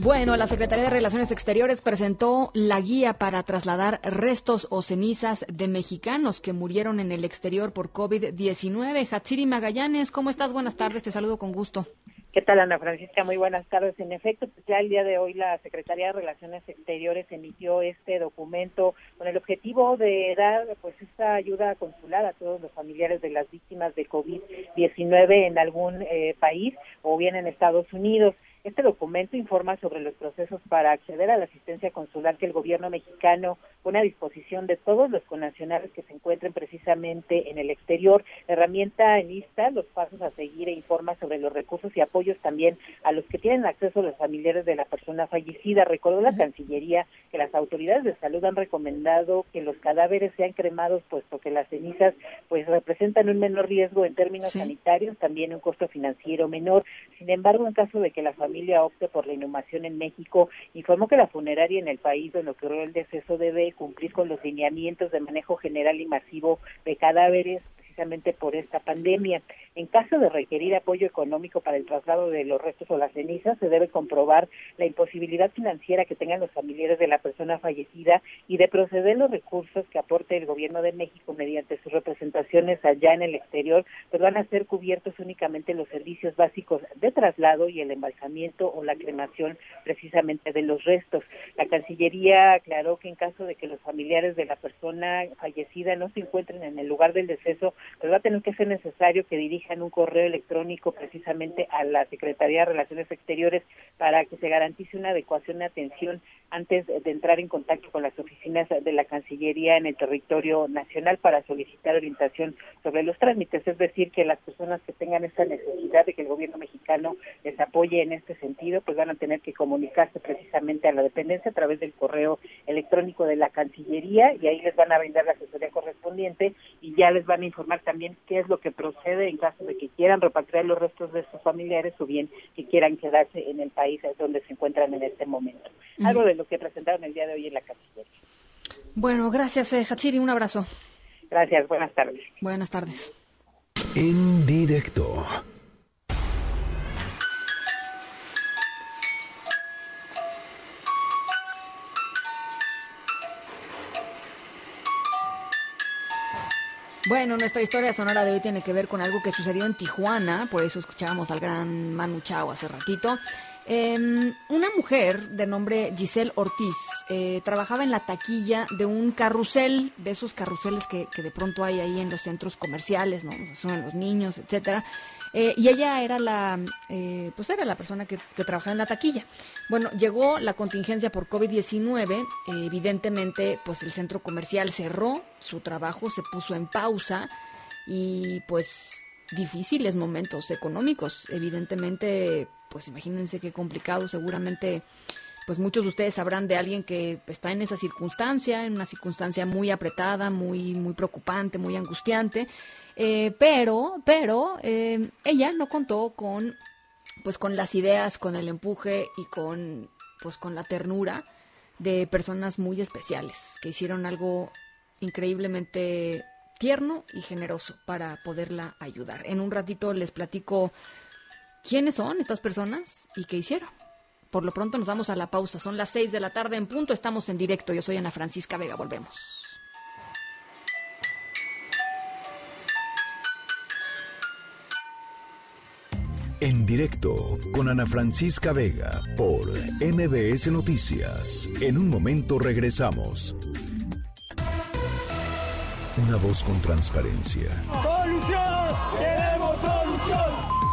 Bueno, la Secretaría de Relaciones Exteriores presentó la guía para trasladar restos o cenizas de mexicanos que murieron en el exterior por COVID-19. Hatsiri Magallanes, ¿cómo estás? Buenas tardes, te saludo con gusto. ¿Qué tal, Ana Francisca? Muy buenas tardes. En efecto, pues ya el día de hoy la Secretaría de Relaciones Exteriores emitió este documento con el objetivo de dar pues esta ayuda consular a todos los familiares de las víctimas de COVID-19 en algún eh, país o bien en Estados Unidos. Este documento informa sobre los procesos para acceder a la asistencia consular que el gobierno mexicano pone a disposición de todos los connacionales que se encuentren precisamente en el exterior. La herramienta enlista los pasos a seguir e informa sobre los recursos y apoyos también a los que tienen acceso los familiares de la persona fallecida. Recordó la Cancillería que las autoridades de salud han recomendado que los cadáveres sean cremados puesto que las cenizas pues representan un menor riesgo en términos Sí. sanitarios, también un costo financiero menor. Sin embargo, en caso de que la familia opte por la inhumación en México, informó que la funeraria en el país donde ocurrió el deceso debe cumplir con los lineamientos de manejo general y masivo de cadáveres precisamente por esta pandemia. En caso de requerir apoyo económico para el traslado de los restos o las cenizas, se debe comprobar la imposibilidad financiera que tengan los familiares de la persona fallecida y de proceder los recursos que aporte el gobierno de México mediante sus representaciones allá en el exterior, pues van a ser cubiertos únicamente los servicios básicos de traslado y el embalsamiento o la cremación precisamente de los restos. La Cancillería aclaró que en caso de que los familiares de la persona fallecida no se encuentren en el lugar del deceso, pues va a tener que ser necesario que dirijan un correo electrónico precisamente a la Secretaría de Relaciones Exteriores para que se garantice una adecuación de atención antes de entrar en contacto con las oficinas de la Cancillería en el territorio nacional para solicitar orientación sobre los trámites. Es decir, que las personas que tengan esta necesidad de que el gobierno mexicano les apoye en este sentido, pues van a tener que comunicarse precisamente a la dependencia a través del correo electrónico de la Cancillería y ahí les van a brindar la asesoría correspondiente y ya les van a informar también qué es lo que procede en caso de que quieran repatriar los restos de sus familiares o bien que quieran quedarse en el país donde se encuentran en este momento. Algo de lo que presentaron el día de hoy en la Cancillería. Bueno, gracias, eh, Hatsiri, un abrazo. Gracias, buenas tardes. Buenas tardes. En directo. Bueno, nuestra historia sonora de hoy tiene que ver con algo que sucedió en Tijuana, por eso escuchábamos al gran Manu Chao hace ratito. Em, una mujer de nombre Giselle Ortiz eh, trabajaba en la taquilla de un carrusel, de esos carruseles que, de pronto hay ahí en los centros comerciales, ¿no? Son los niños, etcétera. Eh, y ella era la, eh, pues era la persona que, trabajaba en la taquilla. Bueno, llegó la contingencia por COVID-19, eh, evidentemente, pues el centro comercial cerró, su trabajo se puso en pausa y pues difíciles momentos económicos, evidentemente pues imagínense qué complicado, seguramente pues muchos de ustedes sabrán de alguien que está en esa circunstancia, en una circunstancia muy apretada, muy, muy preocupante, muy angustiante, eh, pero, pero eh, ella no contó con, pues con las ideas, con el empuje y con, pues con la ternura de personas muy especiales que hicieron algo increíblemente tierno y generoso para poderla ayudar. En un ratito les platico quiénes son estas personas y qué hicieron. Por lo pronto nos vamos a la pausa. Son las 6 de la tarde en punto. Estamos en directo. Yo soy Ana Francisca Vega. Volvemos. En directo con Ana Francisca Vega por MBS Noticias. En un momento regresamos. Una voz con transparencia. ¡Solución!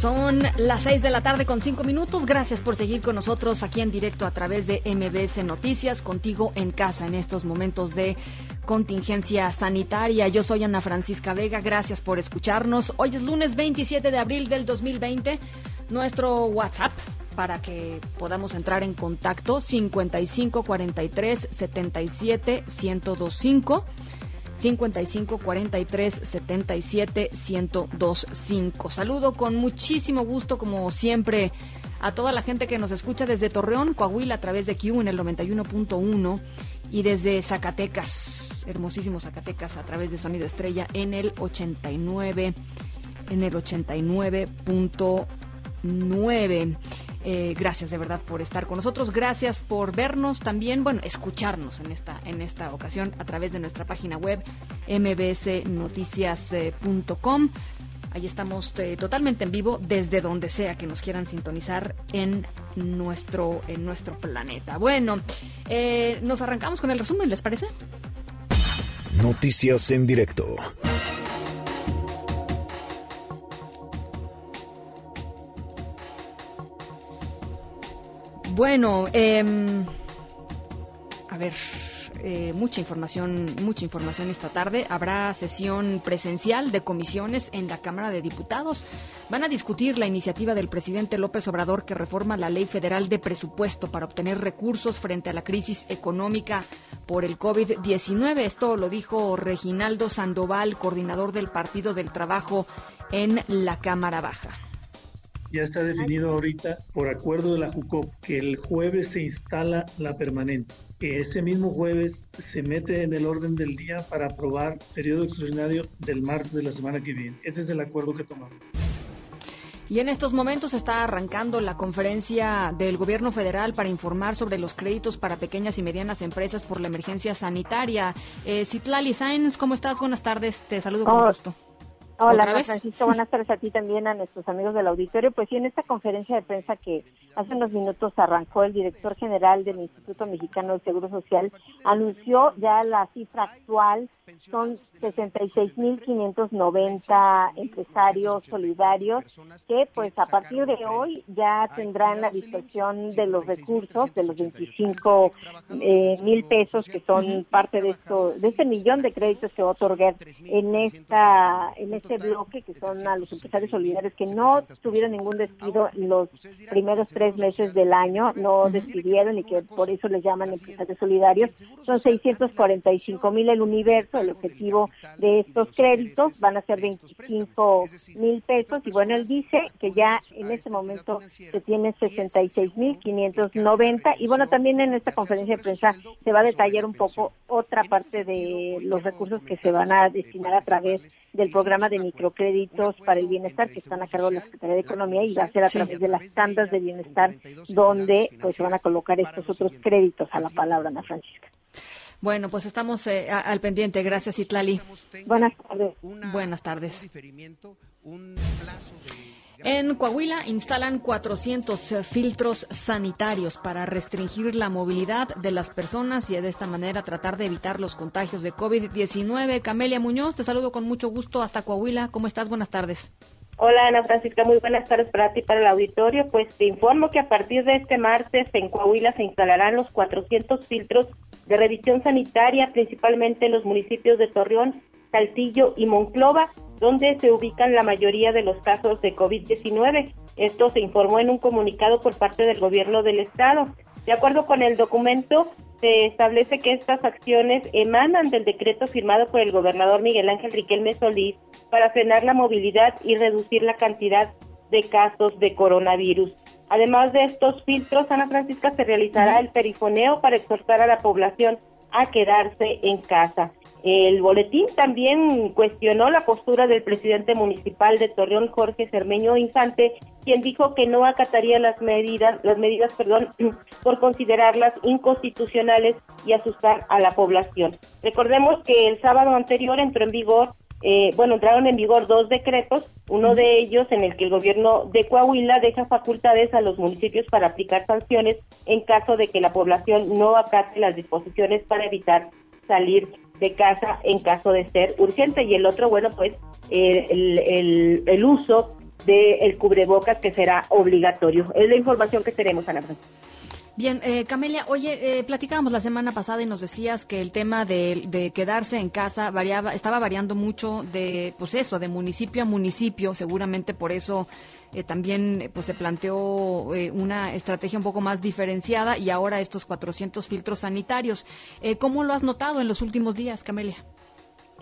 Son las 6 de la tarde con 5 minutos. Gracias por seguir con nosotros aquí en directo a través de MBS Noticias, contigo en casa en estos momentos de contingencia sanitaria. Yo soy Ana Francisca Vega, gracias por escucharnos. Hoy es lunes 27 de abril del 2020. Nuestro WhatsApp para que podamos entrar en contacto 55 43 77 1025 55 43 77 1025. Saludo con muchísimo gusto, como siempre, a toda la gente que nos escucha desde Torreón, Coahuila, a través de Q en el 91.1 y desde Zacatecas, hermosísimo Zacatecas, a través de Sonido Estrella en el 89, en el 89.9. Eh, gracias de verdad por estar con nosotros. Gracias por vernos también, bueno, escucharnos en esta, en esta ocasión a través de nuestra página web mbsnoticias.com. Ahí estamos eh, totalmente en vivo desde donde sea que nos quieran sintonizar en nuestro, en nuestro planeta. Bueno, eh, nos arrancamos con el resumen, ¿les parece? Noticias en directo. Bueno, eh, a ver, eh, mucha información, mucha información esta tarde. Habrá sesión presencial de comisiones en la Cámara de Diputados. Van a discutir la iniciativa del presidente López Obrador que reforma la Ley Federal de Presupuesto para obtener recursos frente a la crisis económica por el COVID-19. Esto lo dijo Reginaldo Sandoval, coordinador del Partido del Trabajo en la Cámara Baja ya está definido ahorita por acuerdo de la JUCOP que el jueves se instala la permanente, que ese mismo jueves se mete en el orden del día para aprobar periodo extraordinario del martes de la semana que viene. Ese es el acuerdo que tomamos. Y en estos momentos está arrancando la conferencia del gobierno federal para informar sobre los créditos para pequeñas y medianas empresas por la emergencia sanitaria. Eh, Citlali Sainz, ¿cómo estás? Buenas tardes, te saludo con oh. gusto. Hola, Francisco, buenas tardes a ti también, a nuestros amigos del auditorio. Pues sí, en esta conferencia de prensa que hace unos minutos arrancó el director general del Instituto Mexicano del Seguro Social, anunció ya la cifra actual, son 66.590 empresarios solidarios que pues a partir de hoy ya tendrán la dispersión de los recursos, de los 25 eh, mil pesos que son parte de esto, de este millón de créditos que va a otorgar en esta, en esta este bloque, que son a los empresarios solidarios que no tuvieron ningún despido en los primeros tres meses del año, no despidieron y que por eso les llaman empresarios solidarios. Son 645 mil el universo, el objetivo de estos créditos van a ser 25 mil pesos. Y bueno, él dice que ya en este momento se tiene 66 mil 590 y bueno, también en esta conferencia de prensa se va a detallar un poco otra parte de los recursos que se van a destinar a través del programa de microcréditos para el bienestar que están a cargo de la Secretaría de Economía y va a ser a través de las tandas de bienestar donde pues se van a colocar estos otros créditos a la palabra, Ana Francisca. Bueno, pues estamos eh, a- al pendiente. Gracias, Itlali. Buenas tardes. Buenas tardes. En Coahuila instalan 400 filtros sanitarios para restringir la movilidad de las personas y de esta manera tratar de evitar los contagios de COVID-19. Camelia Muñoz, te saludo con mucho gusto hasta Coahuila. ¿Cómo estás? Buenas tardes. Hola Ana Francisca, muy buenas tardes para ti y para el auditorio. Pues te informo que a partir de este martes en Coahuila se instalarán los 400 filtros de revisión sanitaria, principalmente en los municipios de Torreón, Saltillo y Monclova, donde se ubican la mayoría de los casos de COVID-19. Esto se informó en un comunicado por parte del gobierno del estado. De acuerdo con el documento, se establece que estas acciones emanan del decreto firmado por el gobernador Miguel Ángel Riquelme Solís para frenar la movilidad y reducir la cantidad de casos de coronavirus. Además de estos filtros, Ana Francisca se realizará el perifoneo para exhortar a la población a quedarse en casa. El boletín también cuestionó la postura del presidente municipal de Torreón, Jorge Cermeño Infante, quien dijo que no acataría las medidas, las medidas, perdón, por considerarlas inconstitucionales y asustar a la población. Recordemos que el sábado anterior entró en vigor eh, bueno, entraron en vigor dos decretos, uno de ellos en el que el gobierno de Coahuila deja facultades a los municipios para aplicar sanciones en caso de que la población no acate las disposiciones para evitar salir de casa en caso de ser urgente y el otro, bueno, pues eh, el, el, el uso del cubrebocas que será obligatorio. Es la información que tenemos, Ana Francisca. Bien, eh, Camelia, oye, eh, platicábamos la semana pasada y nos decías que el tema de, de, quedarse en casa variaba, estaba variando mucho de, pues eso, de municipio a municipio. Seguramente por eso eh, también pues se planteó eh, una estrategia un poco más diferenciada y ahora estos 400 filtros sanitarios. Eh, ¿Cómo lo has notado en los últimos días, Camelia?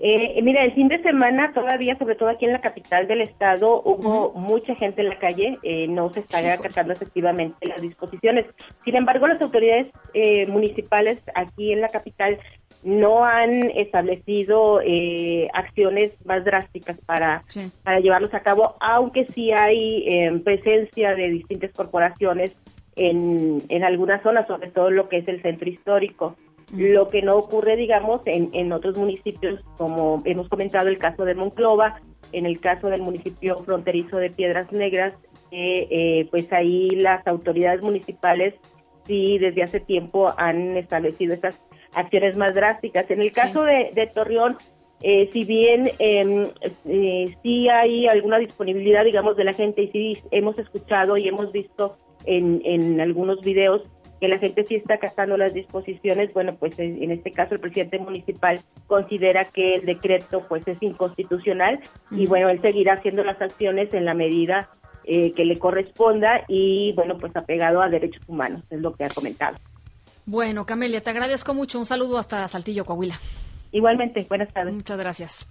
Eh, mira, el fin de semana todavía, sobre todo aquí en la capital del estado, hubo uh -huh. mucha gente en la calle, eh, no se están acatando efectivamente las disposiciones. Sin embargo, las autoridades eh, municipales aquí en la capital no han establecido eh, acciones más drásticas para, sí. para llevarlos a cabo, aunque sí hay eh, presencia de distintas corporaciones en, en algunas zonas, sobre todo lo que es el centro histórico. Lo que no ocurre, digamos, en, en otros municipios, como hemos comentado el caso de Monclova, en el caso del municipio fronterizo de Piedras Negras, eh, eh, pues ahí las autoridades municipales sí desde hace tiempo han establecido estas acciones más drásticas. En el caso sí. de, de, Torreón, eh, si bien em, sí hay alguna disponibilidad, digamos, de la gente y sí hemos escuchado y hemos visto en, en algunos videos que la gente sí está acatando las disposiciones, bueno, pues en este caso el presidente municipal considera que el decreto pues es inconstitucional uh -huh. y bueno, él seguirá haciendo las acciones en la medida eh, que le corresponda y bueno, pues apegado a derechos humanos, es lo que ha comentado. Bueno, Camelia, te agradezco mucho. Un saludo hasta Saltillo, Coahuila. Igualmente, buenas tardes. Muchas gracias.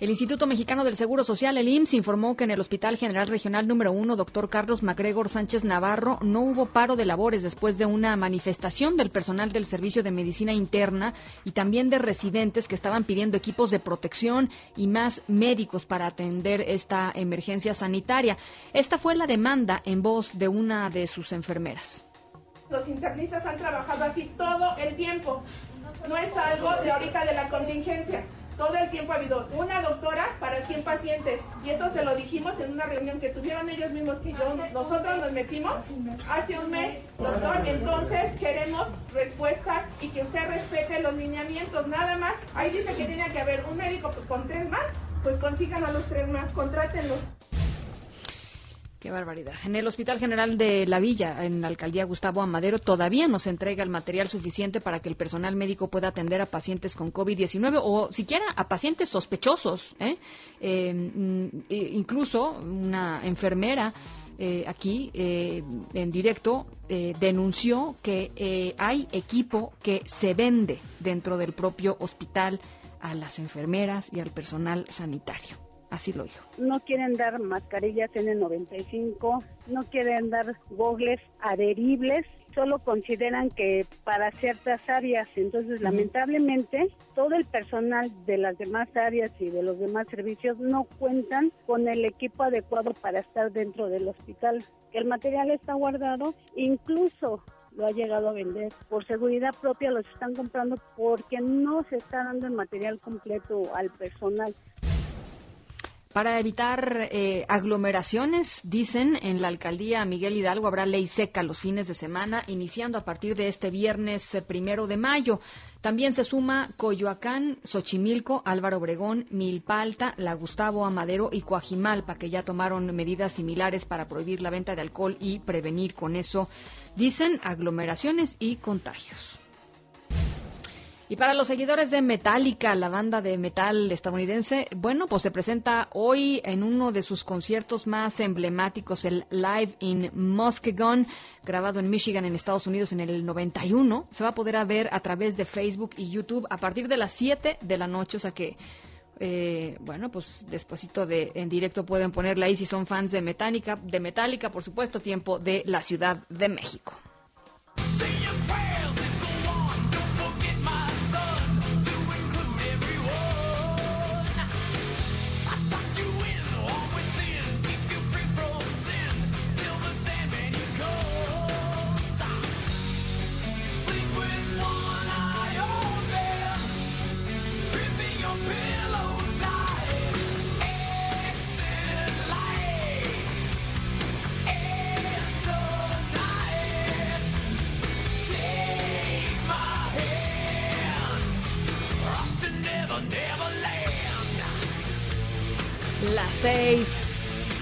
El Instituto Mexicano del Seguro Social, el IMSS, informó que en el Hospital General Regional número 1, doctor Carlos MacGregor Sánchez Navarro, no hubo paro de labores después de una manifestación del personal del Servicio de Medicina Interna y también de residentes que estaban pidiendo equipos de protección y más médicos para atender esta emergencia sanitaria. Esta fue la demanda en voz de una de sus enfermeras. Los internistas han trabajado así todo el tiempo. No es algo de ahorita de la contingencia. Todo el tiempo ha habido una doctora para 100 pacientes. Y eso se lo dijimos en una reunión que tuvieron ellos mismos que yo nosotros nos metimos hace un mes doctor. Entonces queremos respuesta y que usted respete los lineamientos. Nada más ahí dice que tiene que haber un médico con tres más pues consigan a los tres más contrátenlos Qué barbaridad. En el Hospital General de La Villa, en la alcaldía Gustavo Amadero, todavía no se entrega el material suficiente para que el personal médico pueda atender a pacientes con COVID-19 o siquiera a pacientes sospechosos. ¿eh? Eh, mm, eh, incluso una enfermera eh, aquí eh, en directo eh, denunció que hay equipo que se vende dentro del propio hospital a las enfermeras y al personal sanitario. Así lo dijo. no quieren dar mascarillas N95, no quieren dar gogles adheribles, solo consideran que para ciertas áreas. Entonces, lamentablemente, todo el personal de las demás áreas y de los demás servicios no cuentan con el equipo adecuado para estar dentro del hospital. Que el material está guardado, incluso lo ha llegado a vender. Por seguridad propia los están comprando porque no se está dando el material completo al personal. Para evitar eh, aglomeraciones, dicen en la alcaldía Miguel Hidalgo habrá ley seca los fines de semana, iniciando a partir de este viernes eh, primero de mayo. También se suma Coyoacán, Xochimilco, Álvaro Obregón, Milpa Alta, La Gustavo Amadero y Coajimalpa, que ya tomaron medidas similares para prohibir la venta de alcohol y prevenir con eso, dicen, aglomeraciones y contagios. Y para los seguidores de Metallica, la banda de metal estadounidense, bueno, pues se presenta hoy en uno de sus conciertos más emblemáticos, el Live in Muskegon, grabado en Michigan, en Estados Unidos, en el 91. Se va a poder ver a través de Facebook y YouTube a partir de las 7 de la noche, o sea que eh, bueno, pues despuesito de en directo pueden ponerla ahí si son fans de Metallica, de Metallica, por supuesto, tiempo de la Ciudad de México.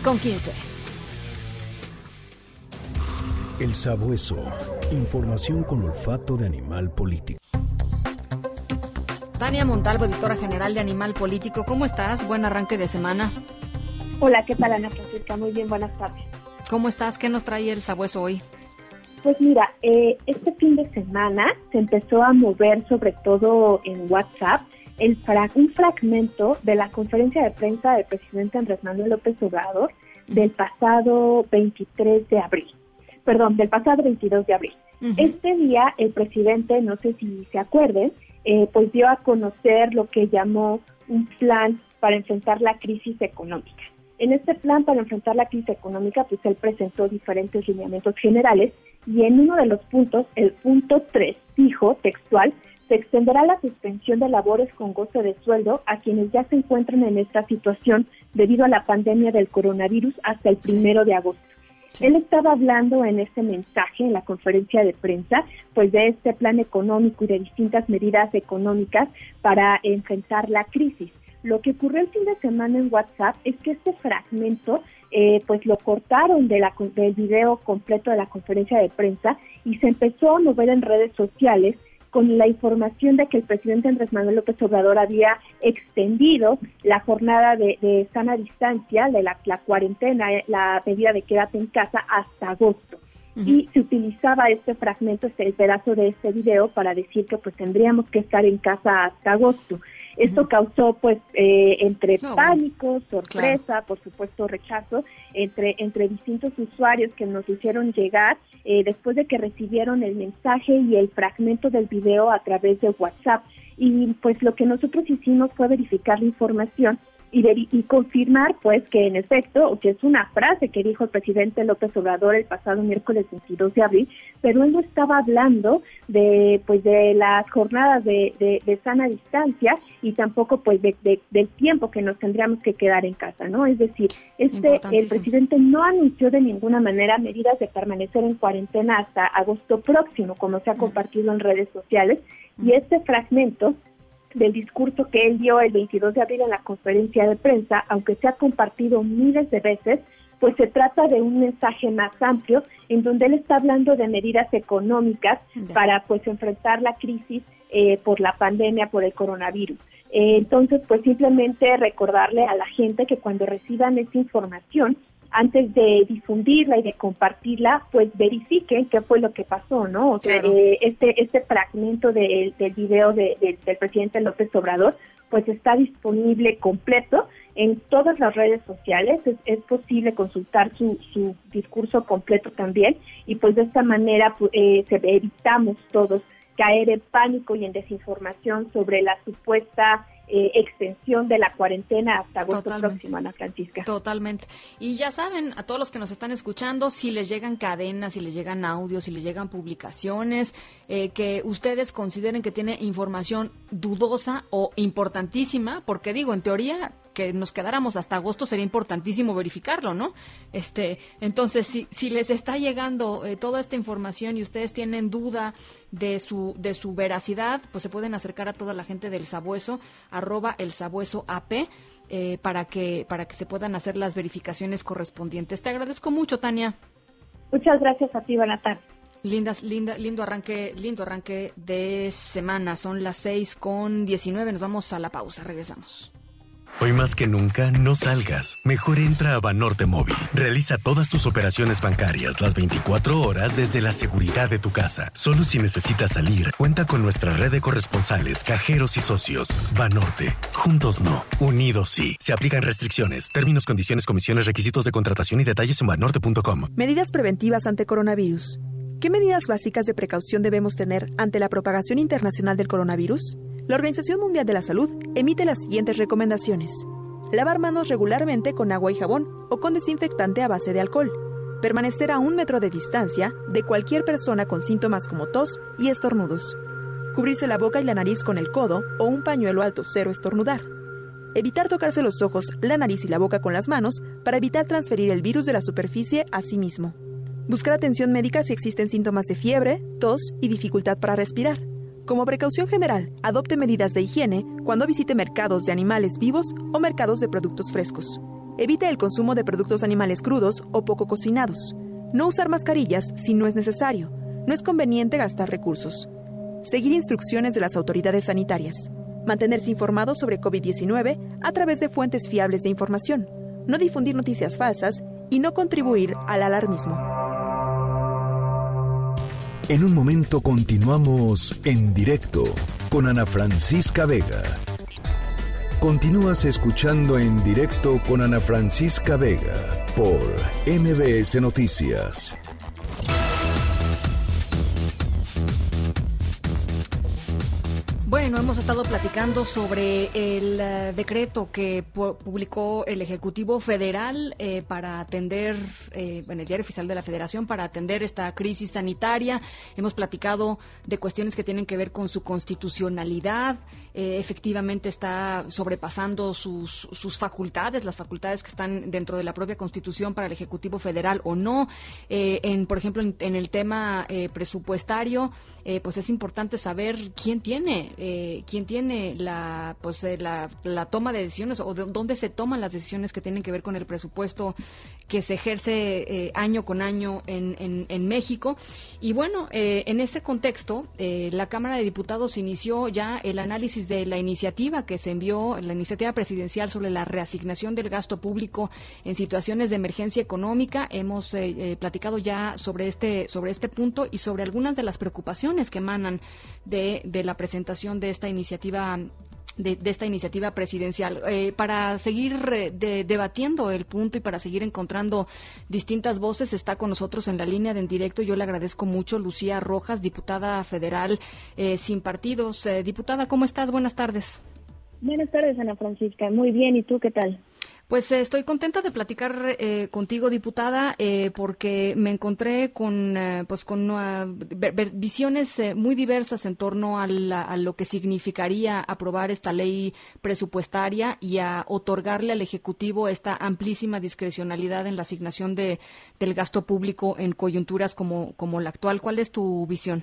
Con 15. El sabueso. Información con olfato de animal político. Tania Montalvo, editora general de Animal Político, ¿cómo estás? Buen arranque de semana. Hola, ¿qué tal Ana Francisca? Muy bien, buenas tardes. ¿Cómo estás? ¿Qué nos trae el sabueso hoy? Pues mira, eh, este fin de semana se empezó a mover sobre todo en WhatsApp el fra- un fragmento de la conferencia de prensa del presidente Andrés Manuel López Obrador del pasado 23 de abril, perdón, del pasado 22 de abril. Este día el presidente, no sé si se acuerden, eh, pues dio a conocer lo que llamó un plan para enfrentar la crisis económica. En este plan para enfrentar la crisis económica, pues él presentó diferentes lineamientos generales y en uno de los puntos, el punto 3, dijo textual, se extenderá la suspensión de labores con goce de sueldo a quienes ya se encuentran en esta situación debido a la pandemia del coronavirus hasta el primero de agosto. Él estaba hablando en este mensaje, en la conferencia de prensa, pues de este plan económico y de distintas medidas económicas para enfrentar la crisis. Lo que ocurrió el fin de semana en WhatsApp es que este fragmento, eh, pues lo cortaron de la, del video completo de la conferencia de prensa y se empezó a mover en redes sociales con la información de que el presidente Andrés Manuel López Obrador había extendido la jornada de, de sana distancia, de la, la cuarentena, eh, la medida de quédate en casa hasta agosto. Y se utilizaba este fragmento, este el pedazo de este video para decir que pues tendríamos que estar en casa hasta agosto. Esto causó pues eh, entre No, pánico, sorpresa, por supuesto rechazo entre entre distintos usuarios que nos hicieron llegar eh, después de que recibieron el mensaje y el fragmento del video a través de WhatsApp. Y pues lo que nosotros hicimos fue verificar la información y, veri- y confirmar pues que en efecto, que es una frase que dijo el presidente López Obrador el pasado miércoles 22 de abril, pero él no estaba hablando de pues de las jornadas de, de- de sana distancia y tampoco pues de, de- del tiempo que nos tendríamos que quedar en casa, ¿no? Es decir, este el presidente no anunció de ninguna manera medidas de permanecer en cuarentena hasta agosto próximo, como se ha compartido en redes sociales, y este fragmento del discurso que él dio el 22 de abril en la conferencia de prensa, aunque se ha compartido miles de veces, pues se trata de un mensaje más amplio en donde él está hablando de medidas económicas para pues enfrentar la crisis eh, por la pandemia, por el coronavirus. Eh, entonces, pues simplemente recordarle a la gente que cuando reciban esta información, antes de difundirla y de compartirla, pues verifiquen qué fue lo que pasó, ¿no? O sea, eh, este, este fragmento del video del presidente López Obrador, pues está disponible completo en todas las redes sociales. Es, posible consultar su, su discurso completo también y pues de esta manera eh, se, evitamos todos caer en pánico y en desinformación sobre la supuesta eh, extensión de la cuarentena hasta agosto próximo, Ana Francisca. Totalmente. Y ya saben, a todos los que nos están escuchando, si les llegan cadenas, si les llegan audios, si les llegan publicaciones, eh, que ustedes consideren que tiene información dudosa o importantísima, porque digo, en teoría que nos quedáramos hasta agosto sería importantísimo verificarlo, ¿no? Este, entonces, si, si les está llegando eh, toda esta información y ustedes tienen duda de su, de su veracidad, pues se pueden acercar a toda la gente del Sabueso, arroba el Sabueso AP, eh, para, que, para que se puedan hacer las verificaciones correspondientes. Te agradezco mucho, Tania. Muchas gracias a ti, buenas Lindas, linda, lindo arranque, lindo arranque de semana. Son las seis con diecinueve. Nos vamos a la pausa. Regresamos. Hoy más que nunca, no salgas. Mejor entra a Banorte Móvil. Realiza todas tus operaciones bancarias las 24 horas desde la seguridad de tu casa. Solo si necesitas salir, cuenta con nuestra red de corresponsales, cajeros y socios. Banorte. Juntos no. Unidos sí. Se aplican restricciones, términos, condiciones, comisiones, requisitos de contratación y detalles en banorte.com. Medidas preventivas ante coronavirus. ¿Qué medidas básicas de precaución debemos tener ante la propagación internacional del coronavirus? La Organización Mundial de la Salud emite las siguientes recomendaciones. Lavar manos regularmente con agua y jabón o con desinfectante a base de alcohol. Permanecer a un metro de distancia de cualquier persona con síntomas como tos y estornudos. Cubrirse la boca y la nariz con el codo o un pañuelo alto cero estornudar. Evitar tocarse los ojos, la nariz y la boca con las manos para evitar transferir el virus de la superficie a sí mismo. Buscar atención médica si existen síntomas de fiebre, tos y dificultad para respirar. Como precaución general, adopte medidas de higiene cuando visite mercados de animales vivos o mercados de productos frescos. Evite el consumo de productos animales crudos o poco cocinados. No usar mascarillas si no es necesario. No es conveniente gastar recursos. Seguir instrucciones de las autoridades sanitarias. Mantenerse informado sobre COVID-19 a través de fuentes fiables de información. No difundir noticias falsas y no contribuir al alarmismo. En un momento continuamos en directo con Ana Francisca Vega. Continúas escuchando en directo con Ana Francisca Vega por MBS Noticias. Bueno, estado platicando sobre el eh, decreto que publicó el Ejecutivo Federal eh, para atender, eh, en el Diario Oficial de la Federación, para atender esta crisis sanitaria. Hemos platicado de cuestiones que tienen que ver con su constitucionalidad. efectivamente está sobrepasando sus, facultades, las facultades que están dentro de la propia Constitución para el Ejecutivo Federal o no. en, por ejemplo, en el tema presupuestario, pues es importante saber quién tiene eh, quién tiene la, pues, eh, la, la, toma de decisiones o de dónde se toman las decisiones que tienen que ver con el presupuesto que se ejerce eh, año con año en, en, México. Y bueno, eh, en ese contexto, la Cámara de Diputados inició ya el análisis de la iniciativa que se envió, la iniciativa presidencial sobre la reasignación del gasto público en situaciones de emergencia económica. Hemos platicado ya sobre este, sobre este punto y sobre algunas de las preocupaciones que emanan de, de la presentación de esta iniciativa de, esta iniciativa presidencial. Eh, para seguir eh, debatiendo el punto y para seguir encontrando distintas voces, está con nosotros en la línea de en directo. Yo le agradezco mucho, Lucía Rojas, diputada federal eh, sin partidos. diputada, ¿cómo estás? Buenas tardes. Buenas tardes, Ana Francisca. Muy bien. ¿Y tú qué tal? Pues eh, estoy contenta de platicar eh, contigo, diputada, eh, porque me encontré con, pues, con visiones muy diversas en torno a, lo que significaría aprobar esta ley presupuestaria y a otorgarle al Ejecutivo esta amplísima discrecionalidad en la asignación de, del gasto público en coyunturas como, como la actual. ¿Cuál es tu visión?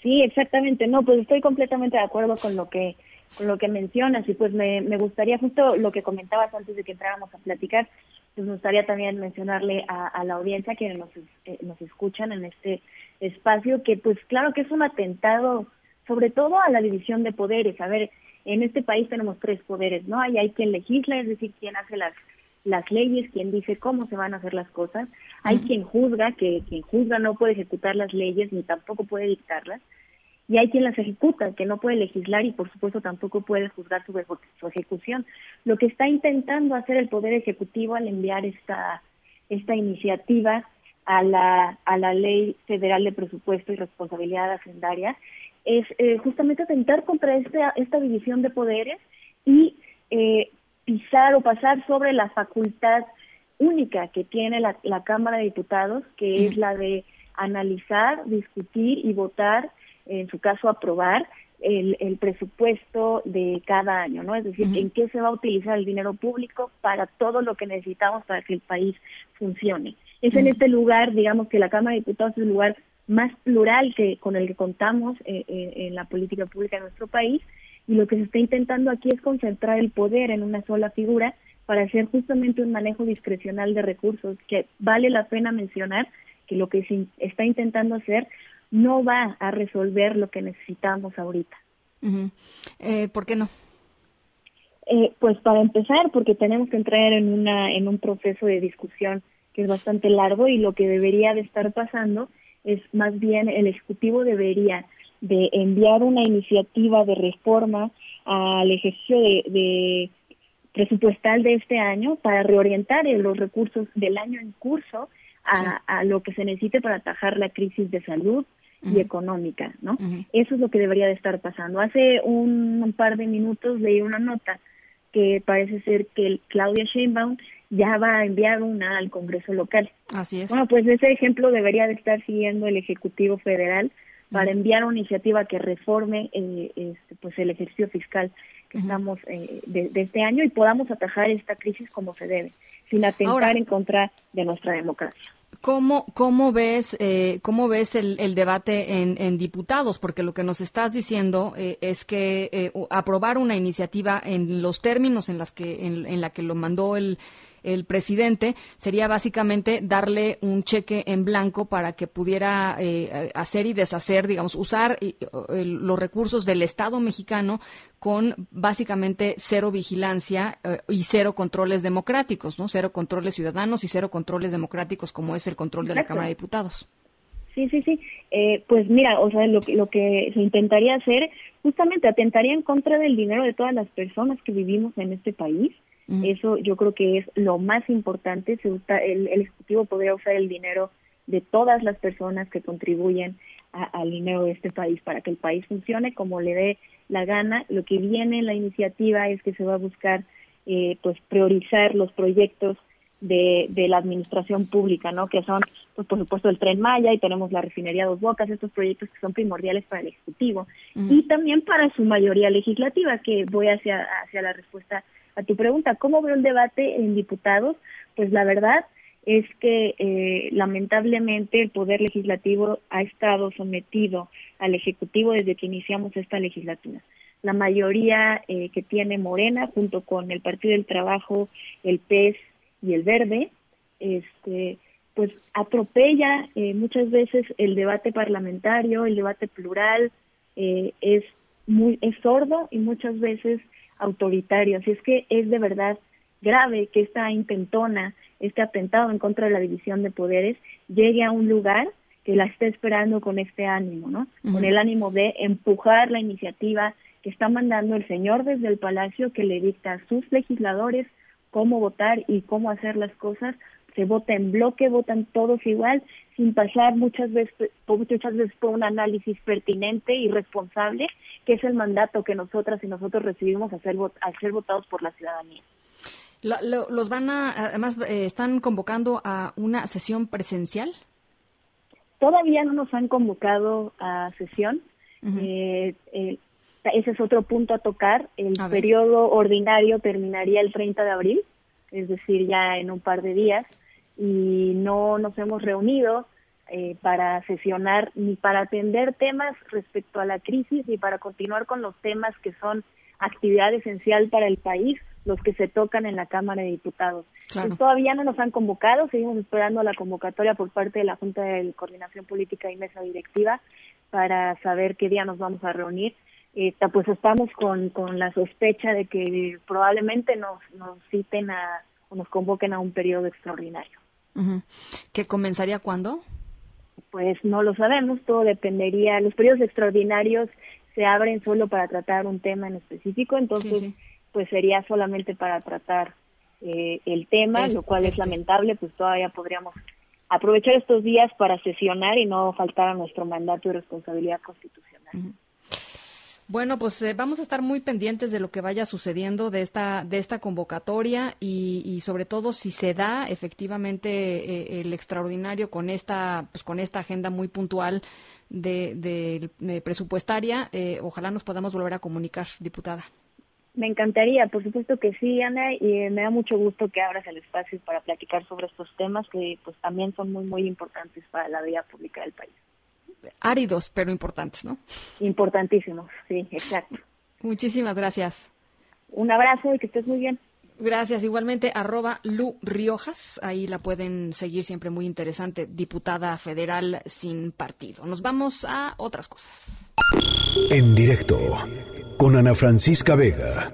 Sí, exactamente. No, pues estoy completamente de acuerdo con lo que con lo que mencionas y pues me, me gustaría justo lo que comentabas antes de que entráramos a platicar, pues me gustaría también mencionarle a, a la audiencia que nos, eh, nos escuchan en este espacio que pues claro que es un atentado sobre todo a la división de poderes. A ver, en este país tenemos tres poderes, ¿no? Hay, hay quien legisla, es decir, quien hace las las leyes, quien dice cómo se van a hacer las cosas. Hay quien juzga, que quien juzga no puede ejecutar las leyes ni tampoco puede dictarlas. Y hay quien las ejecuta, que no puede legislar y por supuesto tampoco puede juzgar su, ejecu- su ejecución. Lo que está intentando hacer el Poder Ejecutivo al enviar esta, esta iniciativa a la, a la Ley Federal de Presupuesto y Responsabilidad Hacendaria es eh, justamente atentar contra esta, esta división de poderes y eh, pisar o pasar sobre la facultad única que tiene la, la Cámara de Diputados, que es la de analizar, discutir y votar, en su caso aprobar, el, el presupuesto de cada año, ¿no? Es decir, en qué se va a utilizar el dinero público para todo lo que necesitamos para que el país funcione. Es en este lugar, digamos que la Cámara de Diputados es el lugar más plural que con el que contamos eh, eh, en la política pública de nuestro país y lo que se está intentando aquí es concentrar el poder en una sola figura para hacer justamente un manejo discrecional de recursos que vale la pena mencionar que lo que se está intentando hacer no va a resolver lo que necesitamos ahorita. Eh, ¿Por qué no? Eh, pues para empezar, porque tenemos que entrar en una en un proceso de discusión que es bastante largo y lo que debería de estar pasando es más bien el ejecutivo debería de enviar una iniciativa de reforma al ejercicio de, de presupuestal de este año para reorientar los recursos del año en curso a, a lo que se necesite para atajar la crisis de salud y económica, ¿no? Eso es lo que debería de estar pasando. Hace un, un par de minutos leí una nota que parece ser que el- Claudia Sheinbaum ya va a enviar una al Congreso local. Así es. Bueno, pues ese ejemplo debería de estar siguiendo el Ejecutivo Federal para enviar una iniciativa que reforme eh, este, pues el ejercicio fiscal que estamos eh, de, de este año y podamos atajar esta crisis como se debe, sin atentar Ahora- en contra de nuestra democracia. ¿Cómo, cómo ves, eh, cómo ves el, el debate en, en diputados? Porque lo que nos estás diciendo eh, es que eh, aprobar una iniciativa en los términos en, las que, en la que lo mandó el, el presidente sería básicamente darle un cheque en blanco para que pudiera eh, hacer y deshacer, digamos, usar eh, el- los recursos del Estado mexicano con básicamente cero vigilancia eh, y cero controles democráticos, ¿no? Cero controles ciudadanos y cero controles democráticos como es el control de la. Cámara de Diputados. Sí, sí, sí. Eh, pues mira, o sea, lo, que- lo que se intentaría hacer justamente atentaría en contra del dinero de todas las personas que vivimos en este país. Eso yo creo que es lo más importante. Se usa- el, el Ejecutivo podría usar el dinero de todas las personas que contribuyen a- al dinero de este país para que el país funcione como le dé la gana. Lo que viene en la iniciativa es que se va a buscar eh, pues priorizar los proyectos de, de la administración pública, ¿no? Que son, pues por supuesto, el Tren Maya y tenemos la refinería Dos Bocas, estos proyectos que son primordiales para el Ejecutivo y también para su mayoría legislativa, que voy hacia, hacia la respuesta a tu pregunta. ¿Cómo veo el debate en diputados? Pues la verdad es que eh, lamentablemente el Poder Legislativo ha estado sometido al Ejecutivo desde que iniciamos esta legislatura. La mayoría eh, que tiene Morena, junto con el Partido del Trabajo, el PES y el Verde, este, pues atropella eh, muchas veces el debate parlamentario, el debate plural, eh, es muy es sordo y muchas veces autoritario. Así es que es de verdad grave que esta intentona, este atentado en contra de la división de poderes, llegue a un lugar que la esté esperando con este ánimo, ¿no? Con el ánimo de empujar la iniciativa que está mandando el señor desde el palacio que le dicta a sus legisladores cómo votar y cómo hacer las cosas. Se vota en bloque, votan todos igual, sin pasar muchas veces, muchas veces por un análisis pertinente y responsable, que es el mandato que nosotras y nosotros recibimos a ser, ser votados por la ciudadanía. La- lo- los van a, además, eh, están convocando a una sesión presencial. Todavía no nos han convocado a sesión. Eh, eh, ese es otro punto a tocar. El A periodo ordinario terminaría el 30 de abril, es decir, ya en un par de días, y no nos hemos reunido eh, para sesionar ni para atender temas respecto a la crisis ni para continuar con los temas que son actividad esencial para el país los que se tocan en la Cámara de Diputados. Pues todavía no nos han convocado, seguimos esperando la convocatoria por parte de la Junta de Coordinación Política y Mesa Directiva para saber qué día nos vamos a reunir. Eh, pues estamos con, con la sospecha de que probablemente nos, nos citen a, o nos convoquen a un periodo extraordinario. ¿Que comenzaría cuándo? Pues no lo sabemos, todo dependería. Los periodos extraordinarios se abren solo para tratar un tema en específico, entonces pues sería solamente para tratar eh, el tema, lo cual es este. lamentable, pues todavía podríamos aprovechar estos días para sesionar y no faltar a nuestro mandato y responsabilidad constitucional. Bueno, pues eh, vamos a estar muy pendientes de lo que vaya sucediendo de esta de esta convocatoria y, sobre todo si se da efectivamente eh, el extraordinario con esta pues con esta agenda muy puntual de, de, presupuestaria. ojalá nos podamos volver a comunicar, diputada. Me encantaría, por supuesto que sí, Ana, y me da mucho gusto que abras el espacio para platicar sobre estos temas que pues también son muy, muy importantes para la vida pública del país. Áridos, pero importantes, ¿no? Importantísimos, sí, exacto. Muchísimas gracias. Un abrazo y que estés muy bien. Gracias. Igualmente, arroba Lu Riojas. Ahí la pueden seguir siempre muy interesante. Diputada federal sin partido. Nos vamos a otras cosas. En directo con Ana Francisca Vega.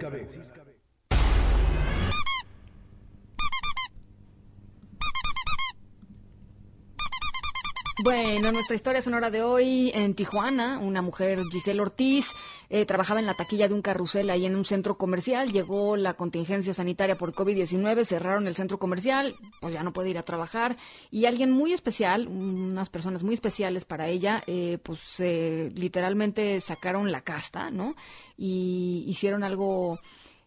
Bueno, nuestra historia sonora de hoy en Tijuana, una mujer, Giselle Ortiz, eh, trabajaba en la taquilla de un carrusel ahí en un centro comercial, llegó la contingencia sanitaria por COVID-19, cerraron el centro comercial, pues ya no puede ir a trabajar y alguien muy especial, unas personas muy especiales para ella, eh, pues literalmente sacaron la casta, ¿no? Y hicieron algo,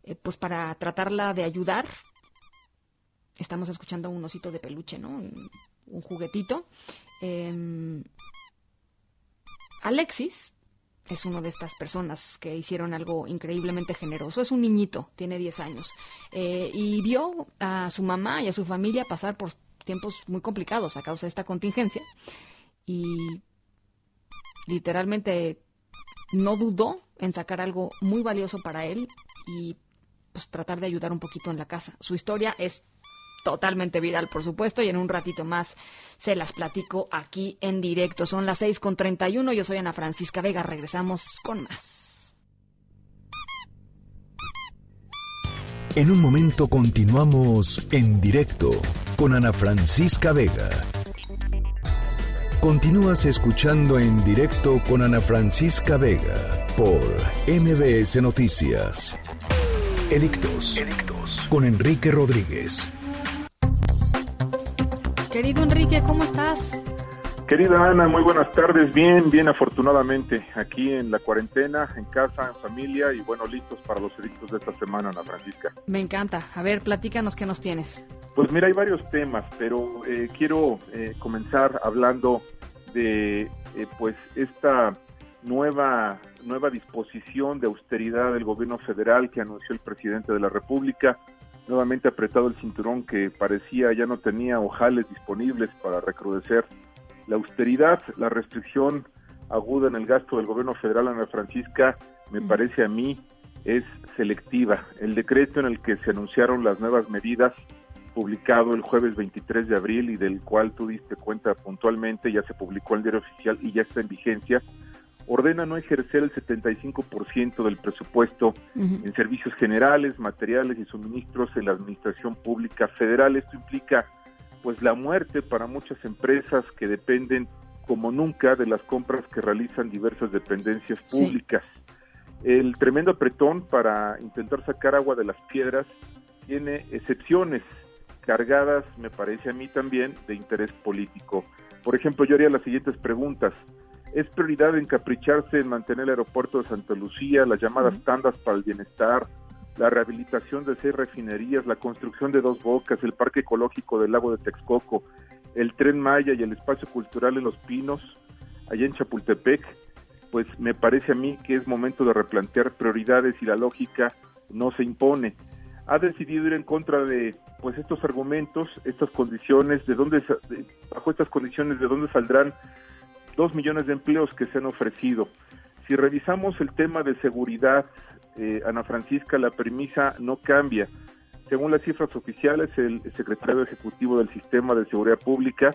eh, pues para tratarla de ayudar. Estamos escuchando un osito de peluche, ¿no? un juguetito Em, Alexis es una de estas personas que hicieron algo increíblemente generoso. Es un niñito, tiene 10 años, eh, y vio a su mamá y a su familia pasar por tiempos muy complicados a causa de esta contingencia. Y literalmente no dudó en sacar algo muy valioso para él y pues tratar de ayudar un poquito en la casa. Su historia es totalmente viral, por supuesto, y en un ratito más se las platico aquí en directo. Son las 6 con 31, yo soy Ana Francisca Vega, regresamos con más. En un momento continuamos en directo con Ana Francisca Vega. Continúas escuchando en directo con Ana Francisca Vega por MBS Noticias. Edictos. Edictos. Con Enrique Rodríguez. Querido Enrique, ¿cómo estás? Querida Ana, muy buenas tardes. Bien, bien, afortunadamente, aquí en la cuarentena, en casa, en familia y bueno, listos para los edictos de esta semana, Ana Francisca. Me encanta. A ver, platícanos qué nos tienes. Pues mira, hay varios temas, pero eh, quiero eh, comenzar hablando de eh, pues esta nueva nueva disposición de austeridad del gobierno federal que anunció el presidente de la República nuevamente apretado el cinturón que parecía ya no tenía ojales disponibles para recrudecer. La austeridad, la restricción aguda en el gasto del gobierno federal, Ana Francisca, me parece a mí es selectiva. El decreto en el que se anunciaron las nuevas medidas, publicado el jueves 23 de abril y del cual tú diste cuenta puntualmente, ya se publicó en el diario oficial y ya está en vigencia, ordena no ejercer el 75% del presupuesto en servicios generales, materiales y suministros en la administración pública federal. Esto implica pues la muerte para muchas empresas que dependen como nunca de las compras que realizan diversas dependencias públicas. El tremendo apretón para intentar sacar agua de las piedras tiene excepciones cargadas, me parece a mí también, de interés político. Por ejemplo, yo haría las siguientes preguntas. Es prioridad encapricharse en mantener el aeropuerto de Santa Lucía, las llamadas tandas para el bienestar, la rehabilitación de seis refinerías, la construcción de dos bocas, el parque ecológico del lago de Texcoco, el tren Maya y el espacio cultural en Los Pinos, allá en Chapultepec, pues me parece a mí que es momento de replantear prioridades y la lógica no se impone. Ha decidido ir en contra de pues estos argumentos, estas condiciones, de dónde bajo estas condiciones de dónde saldrán dos millones de empleos que se han ofrecido. Si revisamos el tema de seguridad eh, Ana Francisca, la premisa no cambia. Según las cifras oficiales, el secretario ejecutivo del Sistema de Seguridad Pública,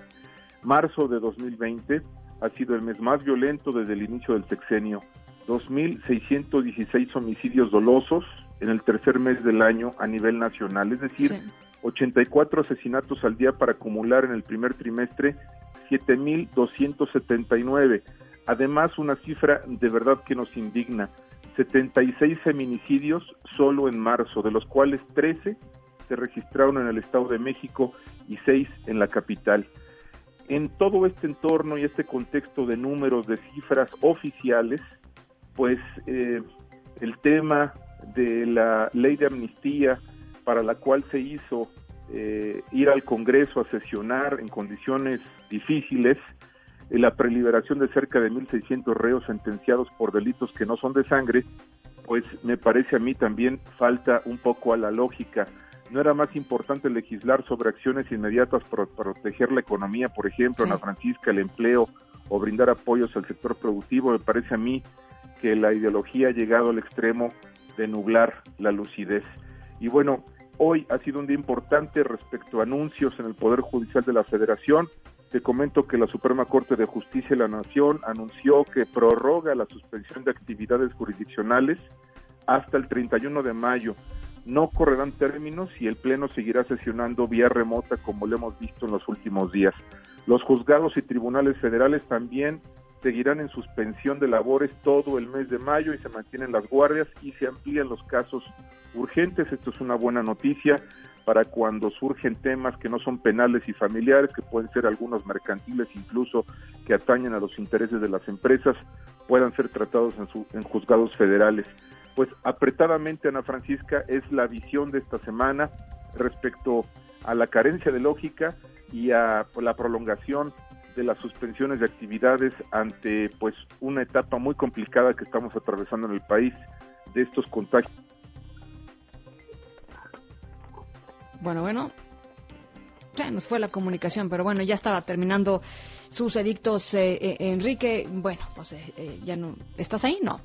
marzo de 2020 ha sido el mes más violento desde el inicio del sexenio. 2.616 homicidios dolosos en el tercer mes del año a nivel nacional, es decir, 84 asesinatos al día para acumular en el primer trimestre 7.279. Además, una cifra de verdad que nos indigna, 76 feminicidios solo en marzo, de los cuales 13 se registraron en el Estado de México y 6 en la capital. En todo este entorno y este contexto de números, de cifras oficiales, pues eh, el tema de la ley de amnistía para la cual se hizo eh, ir al Congreso a sesionar en condiciones difíciles, eh, la preliberación de cerca de 1.600 reos sentenciados por delitos que no son de sangre, pues me parece a mí también falta un poco a la lógica. ¿No era más importante legislar sobre acciones inmediatas para proteger la economía, por ejemplo, Ana Francisca, el empleo o brindar apoyos al sector productivo? Me parece a mí que la ideología ha llegado al extremo de nublar la lucidez. Y bueno, hoy ha sido un día importante respecto a anuncios en el Poder Judicial de la Federación. Te comento que la Suprema Corte de Justicia de la Nación anunció que prorroga la suspensión de actividades jurisdiccionales hasta el 31 de mayo. No correrán términos y el Pleno seguirá sesionando vía remota como lo hemos visto en los últimos días. Los juzgados y tribunales federales también seguirán en suspensión de labores todo el mes de mayo y se mantienen las guardias y se amplían los casos urgentes. Esto es una buena noticia para cuando surgen temas que no son penales y familiares, que pueden ser algunos mercantiles incluso que atañen a los intereses de las empresas, puedan ser tratados en, en juzgados federales. Pues apretadamente, Ana Francisca, es la visión de esta semana respecto a la carencia de lógica y a la prolongación de las suspensiones de actividades ante pues una etapa muy complicada que estamos atravesando en el país de estos contagios. Bueno, bueno, ya nos fue la comunicación, pero bueno, ya estaba terminando sus edictos, eh, eh, Enrique. Bueno, pues eh, ya no. ¿Estás ahí? No.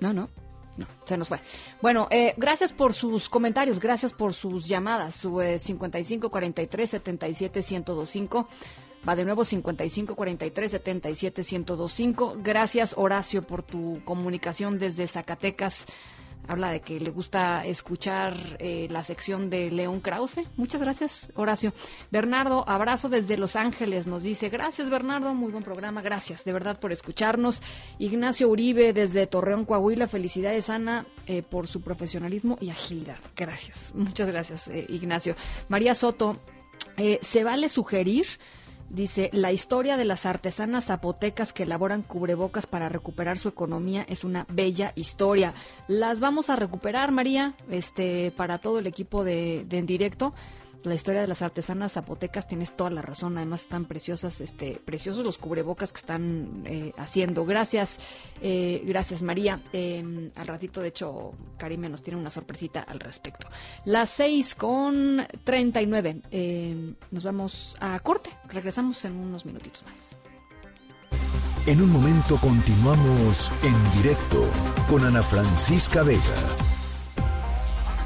No, no. No, se nos fue. Bueno, gracias por sus comentarios, gracias por sus llamadas. Su 55 43 77 1025 Va de nuevo 55 43 77 1025. Gracias Horacio por tu comunicación desde Zacatecas. Habla de que le gusta escuchar eh, la sección de León Krause. Muchas gracias, Horacio. Bernardo, abrazo desde Los Ángeles. Nos dice, gracias, Bernardo. Muy buen programa. Gracias, de verdad, por escucharnos. Ignacio Uribe, desde Torreón, Coahuila. Felicidades, Ana, eh, por su profesionalismo y agilidad. Gracias. Muchas gracias, eh, Ignacio. María Soto, ¿se vale sugerir? Dice, la historia de las artesanas zapotecas que elaboran cubrebocas para recuperar su economía es una bella historia. Las vamos a recuperar, María, este, para todo el equipo de, de En Directo la historia de las artesanas zapotecas tienes toda la razón además están preciosas este preciosos los cubrebocas que están eh, haciendo. Gracias eh, gracias María. Em, al ratito de hecho Karime nos tiene una sorpresita al respecto. Las seis con treinta y nueve. Em, nos vamos a corte. Regresamos en unos minutitos más. En un momento continuamos en directo con Ana Francisca Vega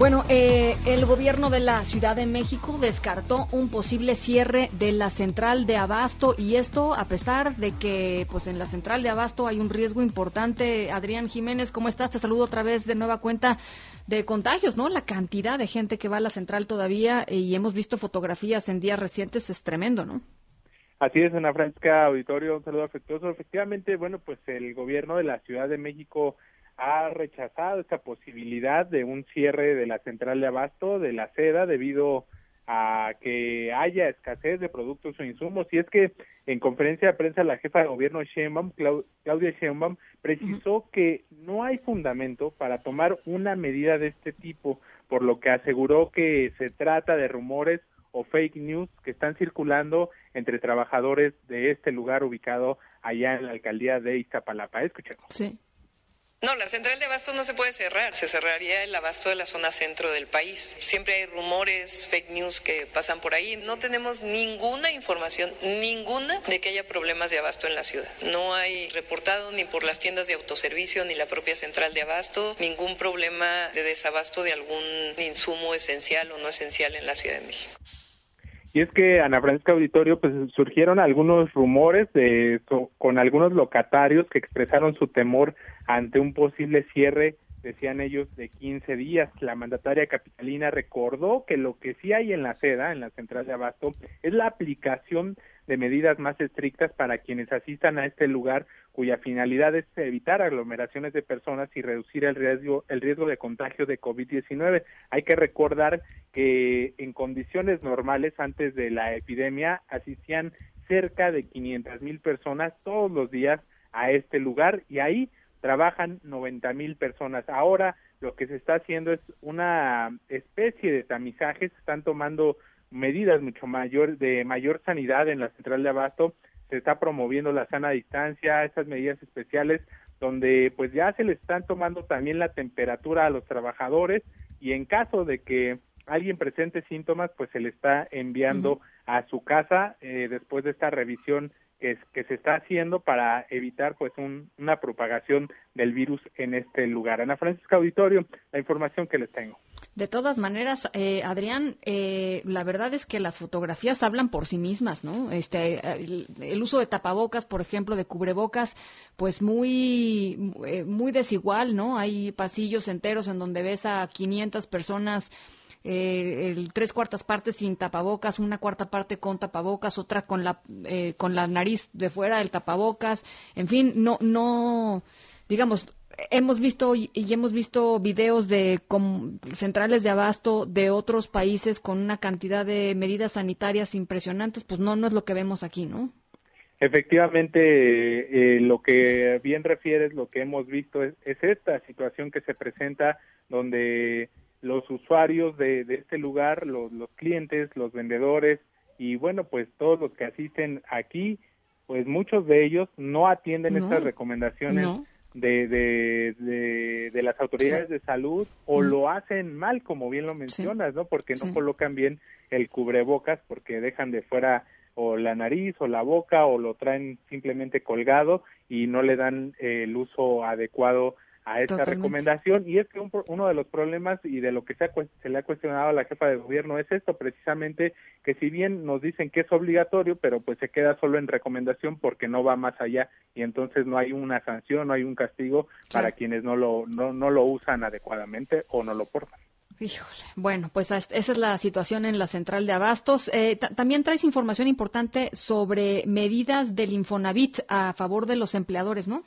Bueno, eh, el gobierno de la Ciudad de México descartó un posible cierre de la central de abasto y esto a pesar de que pues en la central de abasto hay un riesgo importante. Adrián Jiménez, ¿cómo estás? Te saludo otra vez de nueva cuenta de contagios, ¿no? La cantidad de gente que va a la central todavía eh, y hemos visto fotografías en días recientes es tremendo, ¿no? Así es, Ana Francisca Auditorio, un saludo afectuoso. Efectivamente, bueno, pues el gobierno de la Ciudad de México ha rechazado esta posibilidad de un cierre de la central de abasto de la seda debido a que haya escasez de productos o insumos. Y es que en conferencia de prensa la jefa de gobierno Sheinbaum, Claudia Sheinbaum, precisó que no hay fundamento para tomar una medida de este tipo, por lo que aseguró que se trata de rumores o fake news que están circulando entre trabajadores de este lugar ubicado allá en la alcaldía de Iztapalapa. Escuchemos. Sí No, la central de abasto no se puede cerrar, se cerraría el abasto de la zona centro del país. Siempre hay rumores, fake news que pasan por ahí. No tenemos ninguna información, ninguna, de que haya problemas de abasto en la ciudad. No hay reportado ni por las tiendas de autoservicio ni la propia central de abasto ningún problema de desabasto de algún insumo esencial o no esencial en la Ciudad de México. Y es que, Ana Francisca Auditorio, pues surgieron algunos rumores de, con algunos locatarios que expresaron su temor ante un posible cierre, decían ellos, de 15 días. La mandataria capitalina recordó que lo que sí hay en la seda, en la central de Abasto, es la aplicación de medidas más estrictas para quienes asistan a este lugar cuya finalidad es evitar aglomeraciones de personas y reducir el riesgo el riesgo de contagio de COVID-19. Hay que recordar que en condiciones normales antes de la epidemia asistían cerca de 500 mil personas todos los días a este lugar y ahí trabajan 90 mil personas. Ahora lo que se está haciendo es una especie de tamizaje, se están tomando medidas mucho mayor de mayor sanidad en la central de abasto, se está promoviendo la sana distancia, esas medidas especiales donde pues ya se le están tomando también la temperatura a los trabajadores y en caso de que alguien presente síntomas pues se le está enviando a su casa eh, después de esta revisión que, que se está haciendo para evitar pues una propagación del virus en este lugar. Ana Francisca Auditorio, la información que les tengo. De todas maneras, eh, Adrián, eh, la verdad es que las fotografías hablan por sí mismas, ¿no? Este, el, uso de tapabocas, por ejemplo, de cubrebocas, pues muy, eh, muy desigual, ¿no? Hay pasillos enteros en donde ves a 500 personas eh, el tres cuartas partes sin tapabocas, una cuarta parte con tapabocas, otra con la eh, con la nariz de fuera del tapabocas, en fin, no no digamos hemos visto y, hemos visto videos de centrales de abasto de otros países con una cantidad de medidas sanitarias impresionantes, pues no no es lo que vemos aquí, ¿no? Efectivamente, eh, lo que bien refieres, lo que hemos visto es, es, esta situación que se presenta donde los usuarios de, este lugar, los, los clientes, los vendedores y bueno, pues todos los que asisten aquí, pues muchos de ellos no atienden estas recomendaciones de, de, de, las autoridades de salud o lo hacen mal, como bien lo mencionas, ¿no? Porque no colocan bien el cubrebocas porque dejan de fuera o la nariz o la boca o lo traen simplemente colgado y no le dan el uso adecuado a esta recomendación y es que uno de los problemas y de lo que se, se, le ha cuestionado a la jefa de gobierno es esto precisamente que si bien nos dicen que es obligatorio pero pues se queda solo en recomendación porque no va más allá y entonces no hay una sanción no hay un castigo para quienes no lo no, no lo usan adecuadamente o no lo portan Híjole. Bueno, pues esa es la situación en la central de Abastos. Eh, también traes información importante sobre medidas del Infonavit a favor de los empleadores, ¿no?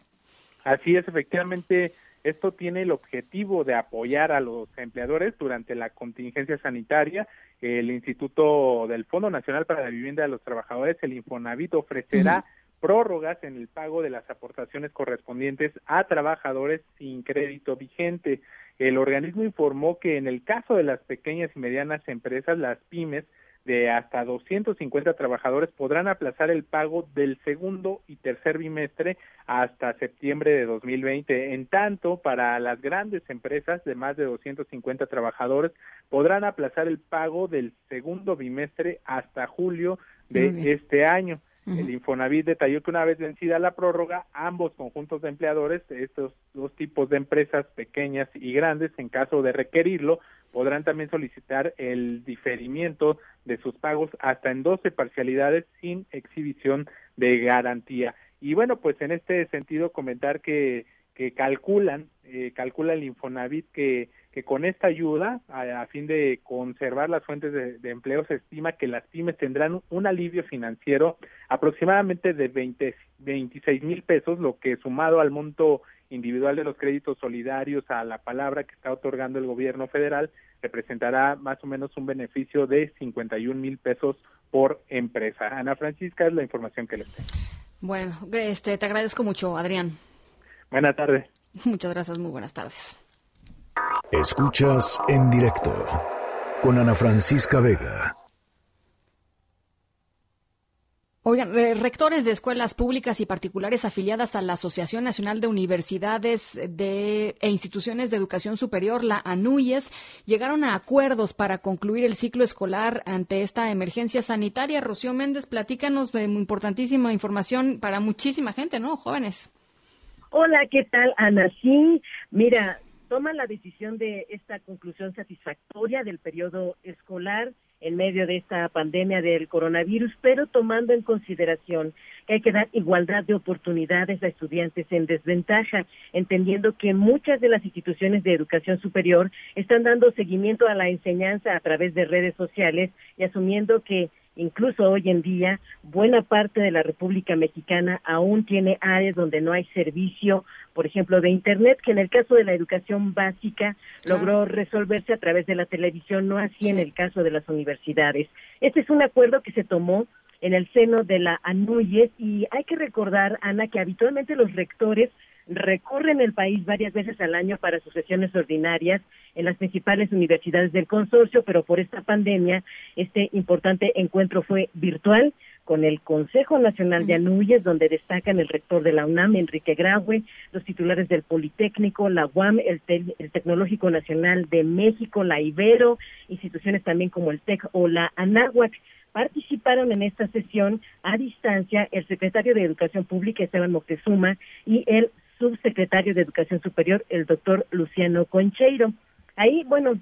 Así es, efectivamente, esto tiene el objetivo de apoyar a los empleadores durante la contingencia sanitaria. El Instituto del Fondo Nacional para la Vivienda de los Trabajadores, el Infonavit, ofrecerá prórrogas en el pago de las aportaciones correspondientes a trabajadores sin crédito vigente. El organismo informó que en el caso de las pequeñas y medianas empresas, las pymes, de hasta 250 trabajadores podrán aplazar el pago del segundo y tercer bimestre hasta septiembre de 2020. En tanto, para las grandes empresas de más de 250 trabajadores podrán aplazar el pago del segundo bimestre hasta julio de este año. El Infonavit detalló que una vez vencida la prórroga, ambos conjuntos de empleadores, estos dos tipos de empresas pequeñas y grandes, en caso de requerirlo, podrán también solicitar el diferimiento de sus pagos hasta en 12 parcialidades sin exhibición de garantía. Y bueno, pues en este sentido comentar que, que calculan, eh, calcula el Infonavit que, que con esta ayuda, a, fin de conservar las fuentes de, empleo, se estima que las pymes tendrán un alivio financiero aproximadamente de 20, 26 mil pesos, lo que sumado al monto individual de los créditos solidarios a la palabra que está otorgando el gobierno federal representará más o menos un beneficio de 51 mil pesos por empresa. Ana Francisca es la información que les tengo. Bueno, este, te agradezco mucho, Adrián. Buenas tardes. Muchas gracias, muy buenas tardes. Escuchas en directo con Ana Francisca Vega. Oigan, rectores de escuelas públicas y particulares afiliadas a la Asociación Nacional de Universidades de, e Instituciones de Educación Superior, la ANUYES, llegaron a acuerdos para concluir el ciclo escolar ante esta emergencia sanitaria. Rocío Méndez, platícanos de importantísima información para muchísima gente, ¿no? Jóvenes. Hola, ¿qué tal, Ana? Mira, toman la decisión de esta conclusión satisfactoria del periodo escolar en medio de esta pandemia del coronavirus, pero tomando en consideración que hay que dar igualdad de oportunidades a estudiantes en desventaja, entendiendo que muchas de las instituciones de educación superior están dando seguimiento a la enseñanza a través de redes sociales y asumiendo que Incluso hoy en día, buena parte de la República Mexicana aún tiene áreas donde no hay servicio, por ejemplo, de Internet, que en el caso de la educación básica logró resolverse a través de la televisión, no así en el caso de las universidades. Este es un acuerdo que se tomó en el seno de la ANUYES y hay que recordar, Ana, que habitualmente los rectores recorren el país varias veces al año para sus sesiones ordinarias en las principales universidades del consorcio, pero por esta pandemia este importante encuentro fue virtual con el Consejo Nacional de Anuyes, donde destacan el rector de la UNAM, Enrique Graue, los titulares del Politécnico, la UAM, el, el Tecnológico Nacional de México, la Ibero, instituciones también como el TEC o la ANAHUAC. Participaron en esta sesión a distancia el secretario de Educación Pública, Esteban Moctezuma, y el subsecretario de Educación Superior, el doctor Luciano Concheiro. Ahí, bueno,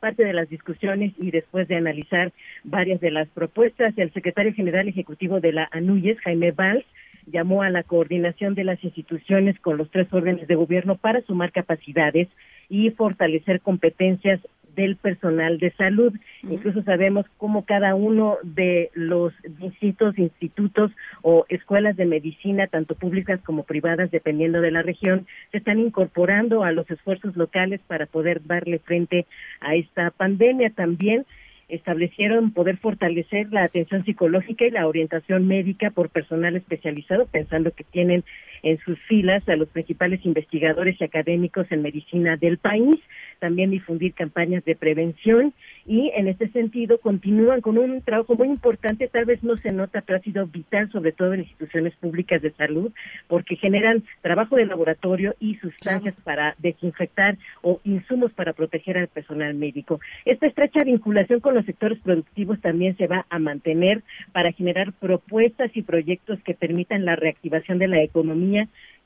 parte de las discusiones y después de analizar varias de las propuestas, el secretario general ejecutivo de la ANUYES, Jaime Valls, llamó a la coordinación de las instituciones con los tres órdenes de gobierno para sumar capacidades y fortalecer competencias del personal de salud. Incluso sabemos cómo cada uno de los distintos institutos o escuelas de medicina, tanto públicas como privadas, dependiendo de la región, se están incorporando a los esfuerzos locales para poder darle frente a esta pandemia. También establecieron poder fortalecer la atención psicológica y la orientación médica por personal especializado, pensando que tienen en sus filas a los principales investigadores y académicos en medicina del país también difundir campañas de prevención y en este sentido continúan con un trabajo muy importante, tal vez no se nota, pero ha sido vital sobre todo en instituciones públicas de salud porque generan trabajo de laboratorio y sustancias para desinfectar o insumos para proteger al personal médico. Esta estrecha vinculación con los sectores productivos también se va a mantener para generar propuestas y proyectos que permitan la reactivación de la economía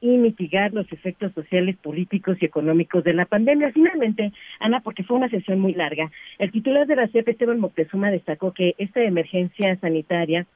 y mitigar los efectos sociales, políticos y económicos de la pandemia. Finalmente, Ana, porque fue una sesión muy larga, el titular de la CEP, Esteban Moctezuma, destacó que esta emergencia sanitaria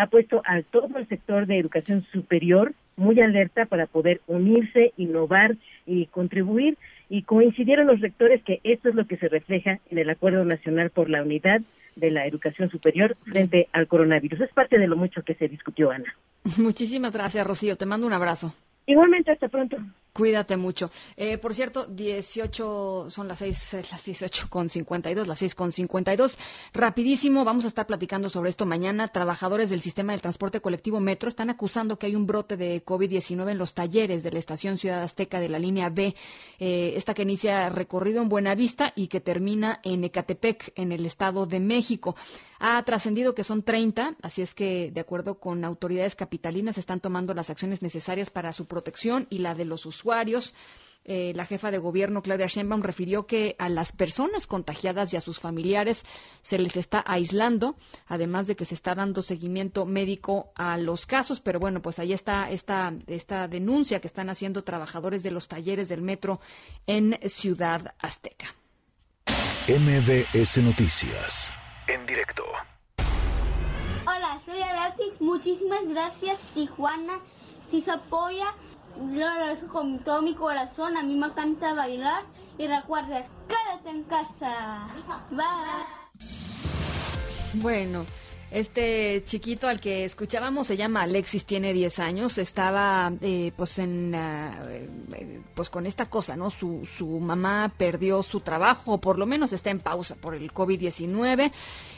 ha puesto a todo el sector de educación superior muy alerta para poder unirse, innovar y contribuir. Y coincidieron los rectores que esto es lo que se refleja en el Acuerdo Nacional por la Unidad de la Educación Superior frente al coronavirus. Es parte de lo mucho que se discutió, Ana. Muchísimas gracias, Rocío. Te mando un abrazo. Igualmente, hasta pronto. Cuídate mucho. Eh, por cierto, 18, son las 6, eh, las 18 con 52, las 6 con 52. Rapidísimo, vamos a estar platicando sobre esto mañana. Trabajadores del sistema del transporte colectivo Metro están acusando que hay un brote de COVID-19 en los talleres de la estación Ciudad Azteca de la línea B, eh, esta que inicia recorrido en Buenavista y que termina en Ecatepec, en el Estado de México. Ha trascendido que son 30, así es que, de acuerdo con autoridades capitalinas, están tomando las acciones necesarias para su protección y la de los usuarios. Eh, la jefa de gobierno, Claudia Sheinbaum, refirió que a las personas contagiadas y a sus familiares se les está aislando, además de que se está dando seguimiento médico a los casos. Pero bueno, pues ahí está esta, esta denuncia que están haciendo trabajadores de los talleres del metro en Ciudad Azteca. MBS Noticias en directo. Hola, soy Aratis. Muchísimas gracias, Tijuana. Si se apoya, lo agradezco con todo mi corazón. A mí me encanta bailar. Y recuerda, quédate en casa. Bye. Bueno. Este chiquito al que escuchábamos se llama Alexis, tiene 10 años, estaba eh, pues en uh, pues con esta cosa, ¿no? Su, su mamá perdió su trabajo, o por lo menos está en pausa por el COVID-19,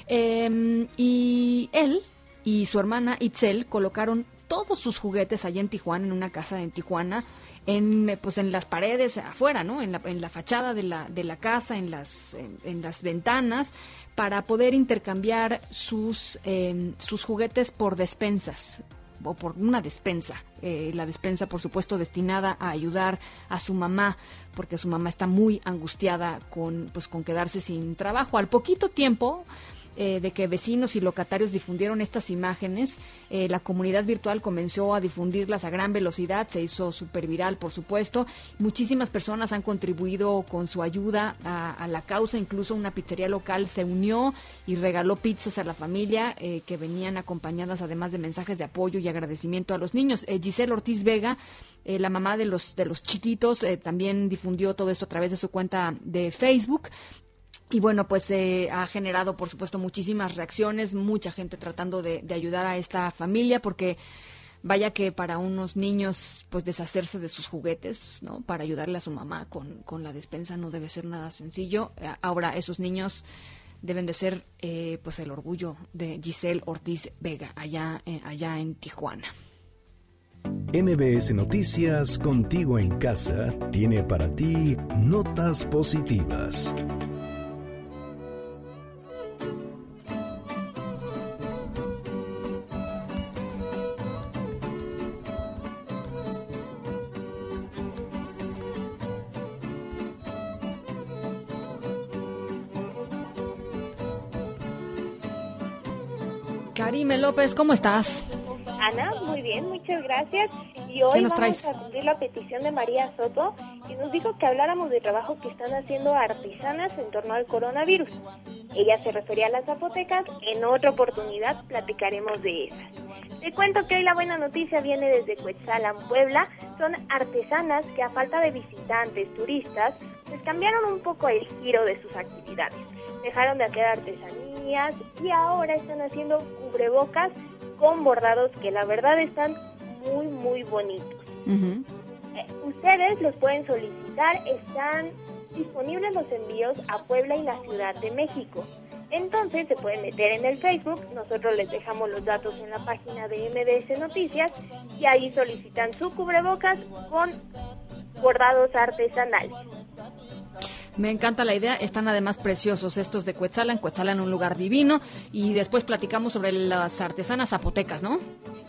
eh, y él y su hermana Itzel colocaron todos sus juguetes allá en Tijuana, en una casa en Tijuana, en pues en las paredes afuera, ¿no? En la, en la fachada de la, de la casa, en las, en, las ventanas, para poder intercambiar sus, em, sus juguetes por despensas o por una despensa. Eh, la despensa, por supuesto, destinada a ayudar a su mamá, porque su mamá está muy angustiada con, pues, con quedarse sin trabajo. Al poquito tiempo, eh, de que vecinos y locatarios difundieron estas imágenes, eh, la comunidad virtual comenzó a difundirlas a gran velocidad, se hizo súper viral, por supuesto. Muchísimas personas han contribuido con su ayuda a, la causa, incluso una pizzería local se unió y regaló pizzas a la familia eh, que venían acompañadas además de mensajes de apoyo y agradecimiento a los niños. Giselle Ortiz Vega la mamá de los de los chiquitos también difundió todo esto a través de su cuenta de Facebook y bueno, pues eh, ha generado, por supuesto, muchísimas reacciones, mucha gente tratando de, ayudar a esta familia, porque vaya que para unos niños, pues deshacerse de sus juguetes, ¿no? Para ayudarle a su mamá con, con la despensa no debe ser nada sencillo. Eh, ahora, esos niños deben de ser, eh, pues, el orgullo de Giselle Ortiz Vega, allá, allá en Tijuana. MBS Noticias, contigo en casa, tiene para ti notas positivas. Karime López, ¿cómo estás? Ana, muy bien, muchas gracias. Y hoy vamos a cumplir la petición de María Soto, que nos dijo que habláramos del trabajo que están haciendo artesanas en torno al coronavirus. Ella se refería a las zapotecas, en otra oportunidad platicaremos de esas. Te cuento que hoy la buena noticia viene desde Cuetzalan, Puebla. Son artesanas que a falta de visitantes, turistas, pues cambiaron un poco el giro de sus actividades. Dejaron de hacer artesanía y ahora están haciendo cubrebocas con bordados que la verdad están muy muy bonitos. Eh, ustedes los pueden solicitar, están disponibles los envíos a Puebla y la Ciudad de México. Entonces se pueden meter en el Facebook, nosotros les dejamos los datos en la página de MDS Noticias y ahí solicitan su cubrebocas con bordados artesanales. Me encanta la idea. Están además preciosos estos de Cuetzalan. Cuetzalan, un lugar divino. Y después platicamos sobre las artesanas zapotecas, ¿no?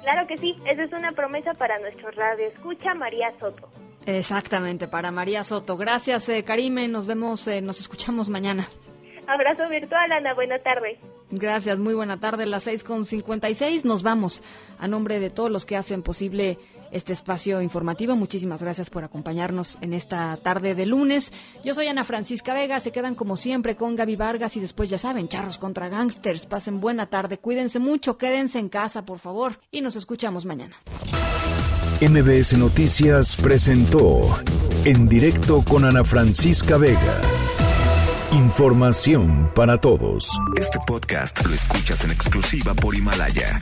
Claro que sí. Esa es una promesa para nuestro radio escucha María Soto. Exactamente, para María Soto. Gracias, eh, Karime. Nos vemos, eh, nos escuchamos mañana. Abrazo virtual, Ana. Buena tarde. Gracias, muy buena tarde. Las seis con cincuenta y seis. Nos vamos. A nombre de todos los que hacen posible este espacio informativo. Muchísimas gracias por acompañarnos en esta tarde de lunes. Yo soy Ana Francisca Vega. Se quedan como siempre con Gaby Vargas y después ya saben, charros contra gangsters. Pasen buena tarde. Cuídense mucho. Quédense en casa, por favor. Y nos escuchamos mañana. MBS Noticias presentó en directo con Ana Francisca Vega. Información para todos. Este podcast lo escuchas en exclusiva por Himalaya.